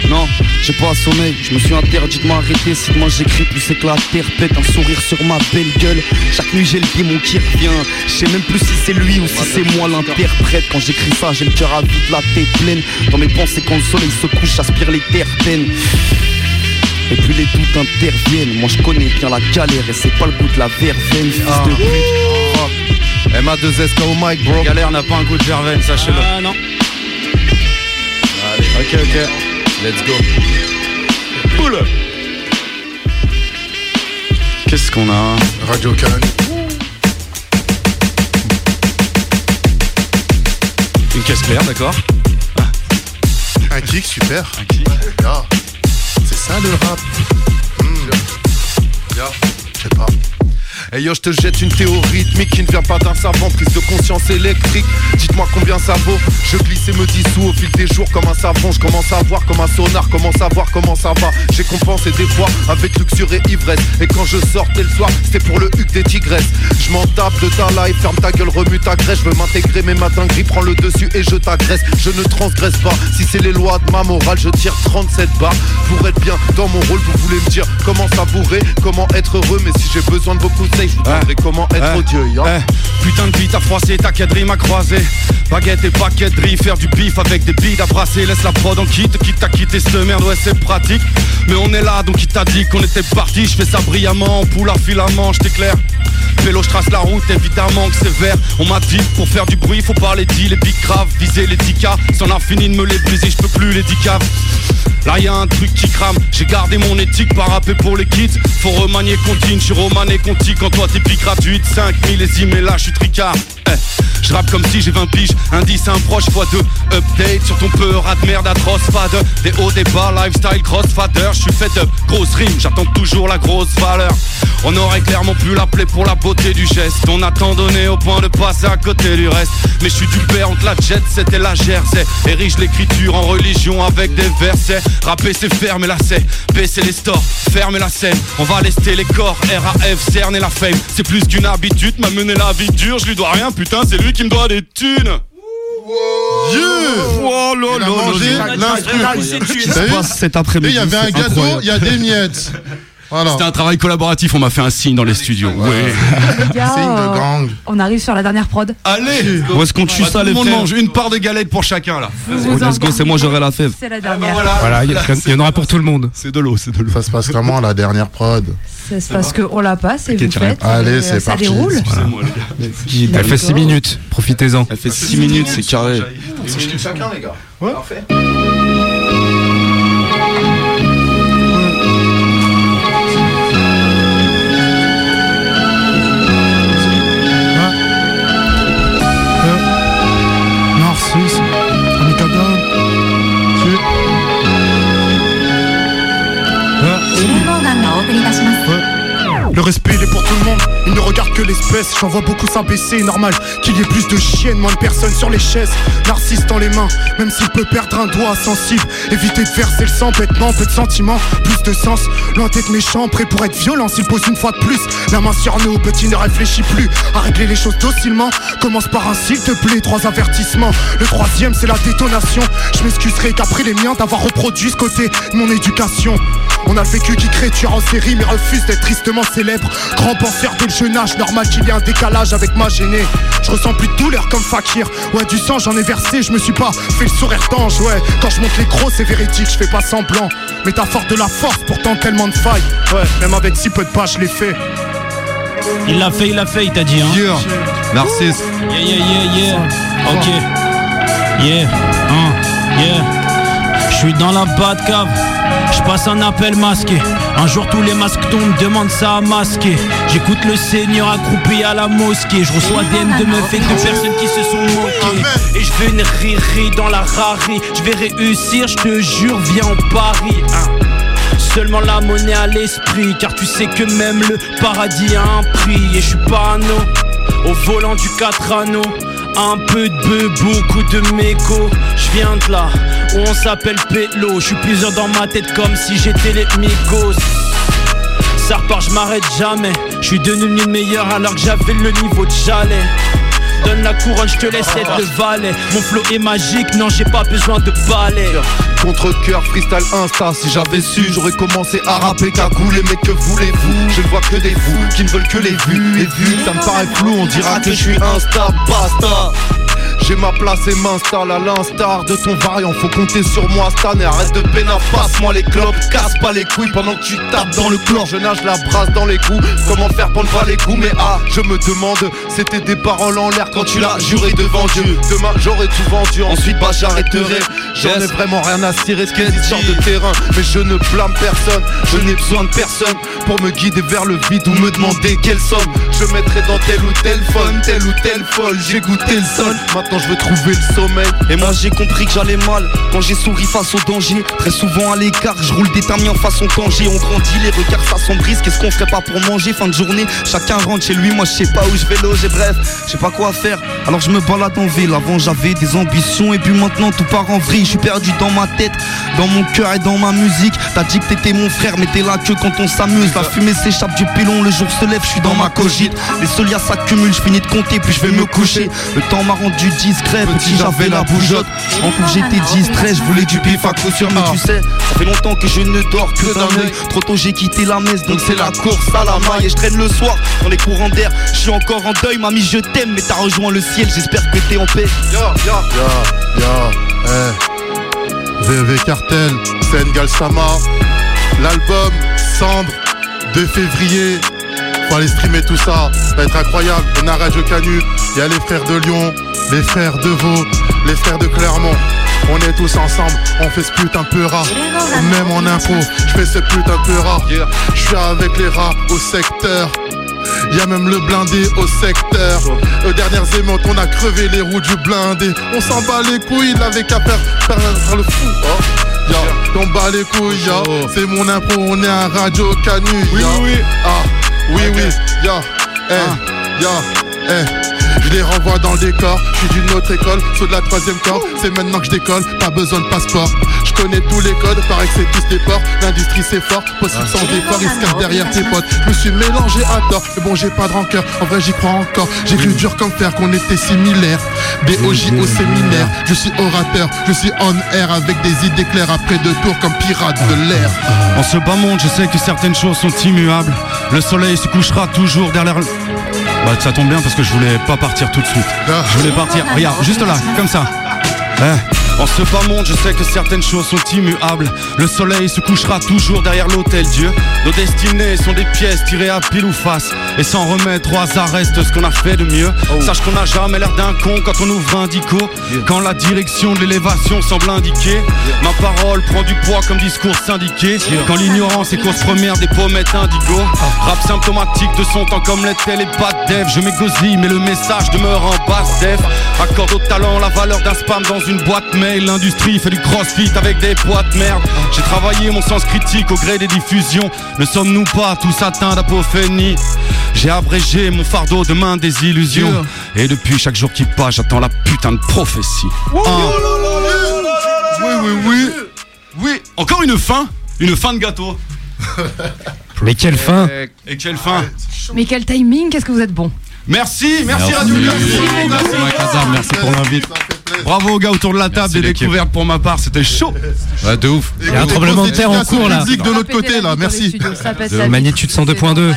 non, j'ai pas sommeil. Je me suis interdit de m'arrêter. Si moi j'écris, plus c'est que la terre pète. Un sourire sur ma belle gueule. Chaque nuit j'ai le démon qui revient. Je sais même plus si c'est lui ou si c'est moi l'interprète. Quand j'écris ça, j'ai le cœur à vide, la tête pleine. Dans mes pensées, quand le soleil se couche, j'aspire les terres Et puis les doutes interviennent. Moi je connais bien la galère et c'est pas le goût de la verveine, fils Ah. de pute. MA2SK au mic, bro. Galère n'a pas un goût de verveine, sachez-le. Ah non Allez, ok, ok. Let's go. Oula. Qu'est-ce qu'on a? Radio Cannes. Une caisse claire, d'accord. Un kick, super. Un kick. C'est ça le rap. Hmm. Je sais pas. Et yo, je te jette une théorie qui ne vient pas d'un savant. Prise de conscience électrique. Dites-moi combien ça vaut. Je glisse et me dissous au fil des jours comme un savon. Je commence à voir comme un sonar, commence à voir comment ça va. J'ai compensé des fois avec luxure et ivresse. Et quand je sortais le soir, c'était pour le huc des tigresses. Je m'en tape de ta life, ferme ta gueule, remue ta graisse. Je veux m'intégrer, mais ma dinguerie prend le dessus et je t'agresse. Je ne transgresse pas. Si c'est les lois de ma morale, je tire 37 bas. Pour être bien dans mon rôle, vous voulez me dire comment savourer, comment être heureux. Mais si j'ai besoin de beaucoup de je vous demanderai comment être odieux. Eh, putain de vie, t'as froissé, ta quadrille m'a croisé. Baguette et paquet de riz, faire du bif avec des billes à brasser. Laisse la prod en quitte, quitte à quitter cette merde, ouais, c'est pratique. Mais on est là, donc il t'a dit qu'on était parti? Je fais ça brillamment, poule à filament, je t'éclaire. Vélo, je trace la route, évidemment que c'est vert. On m'a dit, pour faire du bruit, faut parler dit les big graves, viser les 10K. C'en a fini de me les briser, je peux plus les 10 caves. Là y a un truc qui crame, j'ai gardé mon éthique par rapper pour les kids Faut remanier contine, je suis romané conti quand toi t'es gratuite. 5 millésimes et là je suis tricard eh, Je rappe comme si j'ai 20 piges, indice un proche fois deux. Update sur ton peur de merde atroce Pas de. Des hauts des bas, lifestyle crossfader. Je suis fait de grosses rimes, j'attends toujours la grosse valeur. On aurait clairement pu l'appeler pour la beauté du geste. On a tant donné au point de passer à côté du reste. Mais je suis du père entre la jet, c'était la jersey. Érige l'écriture en religion avec des versets. Rapper c'est fermer la scène, baisser les stores, fermer la scène. On va lester les corps, RAF, cerner la fame. C'est plus qu'une habitude, m'a mené la vie dure. Je lui dois rien, putain, c'est lui qui me doit des thunes Yeah Oh là a mangé cet après-midi. Il y avait un gâteau, il y a des miettes. Voilà. C'était un travail collaboratif, on m'a fait un signe dans les studios. Ouais. Les gars, Signe de euh, gang. on arrive sur la dernière prod. Allez Où est-ce qu'on tue Bah, ça, Tout les le monde frères mange une part de galette pour chacun là. Let's go, c'est moi, j'aurai la fève. C'est la dernière. Voilà, il y, il y en aura pour tout le monde. C'est de l'eau, c'est de l'eau. Ça se passe comment la dernière prod C'est parce qu'on la passe et vous T'inquiète, faites. Allez, euh, c'est ça parti. déroule. Elle fait 6 minutes, profitez-en. Elle fait 6 minutes, c'est carré. chacun, les gars. Parfait. Narcisse, Amikadam, tu. Le respect il est pour tout le monde, il ne regarde que l'espèce, j'en vois beaucoup s'abaisser, normal qu'il y ait plus de chiennes, moins de personnes sur les chaises, narcisse dans les mains, même s'il peut perdre un doigt sensible, éviter de verser le sang bêtement, peu de sentiments, plus de sens, loin d'être méchant, prêt pour être violent s'il pose une fois de plus, la main sur nous, petit ne réfléchit plus, à régler les choses docilement, commence par un s'il te plaît, trois avertissements, le troisième c'est la détonation, je m'excuserai qu'après les miens d'avoir reproduit ce côté de mon éducation. On a vécu qui crée tueur en série mais refuse d'être tristement célèbre Grand penseur dès le jeune âge, normal qu'il y ait un décalage avec ma gênée Je ressens plus de douleur comme Fakir Ouais du sang j'en ai versé, je me suis pas fait le sourire d'ange Ouais quand je monte les crocs c'est véridique, je fais pas semblant Métaphore de la force, pourtant tellement de failles Ouais même avec si peu de pas je l'ai fait Il l'a fait, il l'a fait, il t'a dit. Hein. Yeah, Narcisse. Yeah, yeah, yeah, yeah. Ok. Yeah. Hein. Yeah. Je suis dans la cave. Je passe un appel masqué. Un jour tous les masques tombent, demande ça à masquer. J'écoute le Seigneur accroupi à la mosquée. Je reçois des de meufs et de personnes qui se sont moquées. Et je veux une riri dans la rari. Je vais réussir, je te jure, viens en Paris. hein. Seulement la monnaie à l'esprit Car tu sais que même le paradis a un prix Et je suis parano Au volant du 4 anneaux un peu de bœuf, beaucoup de méco. Je viens de là où on s'appelle Pélo. Je suis plusieurs dans ma tête comme si j'étais les Migos. Ça repart, je m'arrête jamais. Je suis devenu le meilleur alors que j'avais le niveau de chalet Donne la couronne, je te laisse être le valet. Mon flow est magique, non j'ai pas besoin de balai. Contre cœur, freestyle insta Si j'avais su, j'aurais commencé à rapper qu'à couler Mais que voulez-vous? Je ne vois que des fous qui ne veulent que les vues. Et vues, ça me paraît flou, on dira que je suis insta, basta j'ai ma place et m'installe à l'instar de ton variant. Faut compter sur moi Stan et arrête de peine Passe-moi les clopes, casse pas les couilles pendant que tu tapes dans le chlore. Je nage la brasse dans les coups. Comment faire pour ne pas les coups? Mais ah, je me demande. C'était des paroles en l'air quand tu l'as juré devant Dieu. Demain j'aurais tout vendu, ensuite bah j'arrêterai. J'en ai vraiment rien à cirer ce de terrain. Mais je ne blâme personne, je n'ai besoin de personne Pour me guider vers le vide ou me demander quelle somme Je mettrai dans tel ou tel phone, tel ou tel folle. J'ai goûté le sol, maintenant je veux trouver le sommeil. Et moi j'ai compris que j'allais mal quand j'ai souri face au danger. Très souvent à l'écart, je roule déterminé en façon danger. On grandit, les regards s'assombrissent. Qu'est-ce qu'on ferait pas pour manger? Fin de journée, chacun rentre chez lui. Moi je sais pas où je vais loger. Bref, je sais pas quoi faire. Alors je me balade en ville. Avant j'avais des ambitions et puis maintenant tout part en vrille. Je suis perdu dans ma tête, dans mon cœur et dans ma musique. T'as dit que t'étais mon frère, mais t'es là que quand on s'amuse. La fumée s'échappe du pilon, le jour se lève, je suis dans ma cogite. Les solias s'accumulent, je finis de compter, puis je vais me coucher. Le temps m'a rendu discret, petit j'avais la bougeotte. En cours j'étais distrait, je voulais du pif à coup sûr, mais tu sais, ça fait longtemps que je ne dors que d'un œil. Trop tôt j'ai quitté la messe, donc c'est la course à la maille. Et je traîne le soir dans les courants d'air, je suis encore en deuil, mamie je t'aime, mais t'as rejoint le ciel, j'espère que t'es en paix. Yo, yo, Ya, ya, eh. VV Cartel, Sengal Sama. L'album Cendre, 2 février. Faut aller streamer tout ça, ça va être incroyable. On a Radio Canu, il y a les frères de Lyon, les frères de Vaud, les frères de Clermont. On est tous ensemble, on fait ce putain peu rat. Même en info, je fais ce putain peu rat. Je suis avec les rats au secteur. Y a même le blindé au secteur. Aux dernières émeutes, on a crevé les roues du blindé. On s'en bat les couilles, il avait qu'à faire, faire, le fou. Oh. Ya, t'en bats les couilles, ya. C'est mon impro, on est à Radio Canu, Oui, ya. oui, oui. Ah, oui, oui, ya. Eh, ya, eh. Je les renvoie dans le décor, je suis d'une autre école, ceux de la troisième corde, c'est maintenant que je décolle, pas besoin de passeport. Je connais tous les codes, paraît que c'est tous des ports, l'industrie c'est fort, possible sans effort, ils se cachent derrière tes potes. Je me suis mélangé à tort, mais bon j'ai pas de rancœur, en vrai j'y crois encore. J'ai cru dur comme fer qu'on était similaires. BOJ au séminaire, je suis orateur, je suis on air avec des idées claires après deux tours comme pirate de l'air. En ce bas monde, je sais que certaines choses sont immuables. Le soleil se couchera toujours derrière. Bah, ça tombe bien parce que je voulais pas partir tout de suite. Je voulais partir. Regarde, juste là, comme ça. Eh, En ce bas monde, je sais que certaines choses sont immuables. Le soleil se couchera toujours derrière l'hôtel Dieu. Nos destinées sont des pièces tirées à pile ou face. Et sans remettre au hasard reste ce qu'on a fait de mieux. Sache qu'on n'a jamais l'air d'un con quand on ouvre un dico. Quand la direction de l'élévation semble indiquer. Ma parole prend du poids comme discours syndiqué. Quand l'ignorance est cause première des pommettes indigo. Rap symptomatique de son temps comme l'était les pas de dev. Je m'égosille, mais le message demeure en basse def. Accorde au talent la valeur d'un spam dans une boîte mail. L'industrie fait du crossfit avec des poids de merde. J'ai travaillé mon sens critique au gré des diffusions. Ne sommes-nous pas tous atteints d'apophénie? J'ai abrégé mon fardeau de main des illusions. Et depuis chaque jour qui passe, j'attends la putain de prophétie. Oui, oui, oui. Oui, encore une fin? Une fin de gâteau? Mais quelle fin? Et quelle fin? Mais quel timing, qu'est-ce que vous êtes bon Merci, merci, Radio Merci, merci Macadam, merci pour l'invite. Bravo aux gars autour de la table, des découvertes pour ma part, c'était chaud. Ouais, de ouf. Il y a un tremblement de terre en cours là. Musique de l'autre côté là, merci. Magnitude 102.2.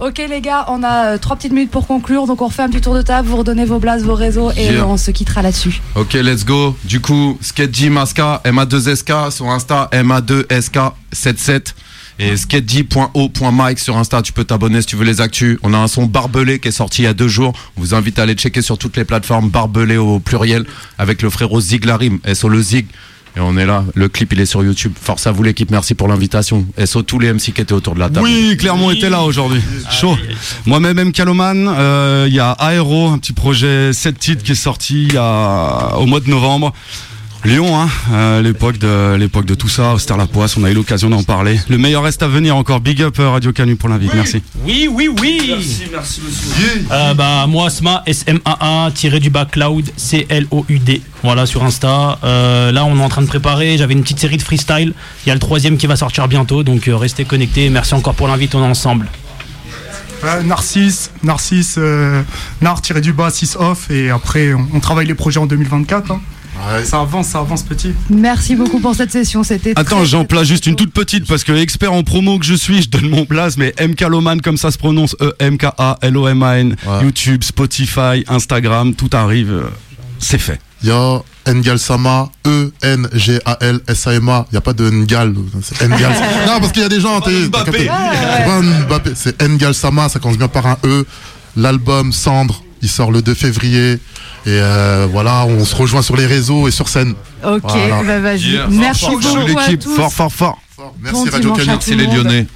Ok les gars, on a euh, trois petites minutes pour conclure, donc on refait un petit tour de table, vous redonnez vos blases, vos réseaux et Yeah. on se quittera là-dessus. Ok, let's go. Du coup, Sketchy Maska, MA2SK sur Insta, MA2SK77. Et sketchy.o.mike sur Insta, tu peux t'abonner si tu veux les actus. On a un son barbelé qui est sorti il y a deux jours. On vous invite à aller checker sur toutes les plateformes barbelé au pluriel avec le frérot Ziglarim, SO le Zig. Et on est là. Le clip, il est sur YouTube. Force à vous, l'équipe. Merci pour l'invitation. SO tous les MC qui étaient autour de la table. Oui, Clermont était là aujourd'hui. Chaud. Moi-même, M. Caloman, euh, il y a Aéro, un petit projet 7 titres qui est sorti il y a- au mois de novembre. Lyon, hein, euh, l'époque de l'époque de tout ça, la Poisse, on a eu l'occasion d'en parler. Le meilleur reste à venir encore. Big up euh, Radio Canu pour l'invite, merci. Oui, oui, oui. Merci, merci monsieur. Euh, bah, moi, SMA, S-M-A-A, tiré du bas Cloud, C-L-O-U-D. Voilà, sur Insta. Euh, là, on est en train de préparer. J'avais une petite série de freestyle. Il y a le troisième qui va sortir bientôt. Donc, euh, restez connectés. Merci encore pour l'invite. On est ensemble. Narcisse, Narcisse, euh, Nar tiré du bas, 6 off, et après on, on travaille les projets en 2024. hein. Ça avance, ça avance petit. Merci beaucoup pour cette session, c'était Attends, j'en place juste une toute petite parce que expert en promo que je suis, je donne mon place, mais MKLoman comme ça se prononce, E E-M-K-A-L-O-M-A-N, YouTube, Spotify, Instagram, tout arrive, euh, c'est fait. Il y a Ngal Sama, E-N-G-A-L-S-A-M-A. Il n'y a pas de Ngal. C'est Ngal. non, parce qu'il y a des gens. C'est pas Mbappé, C'est Ngal Sama, ça commence bien par un E. L'album Cendre, il sort le 2 février. Et euh, voilà, on se rejoint sur les réseaux et sur scène. Ok, Voilà. bah vas-y. Yeah. Merci Fort, fort, beaucoup l'équipe. à tous. Fort, fort, fort. Bon Merci Radio dimanche Canu. à tout le monde.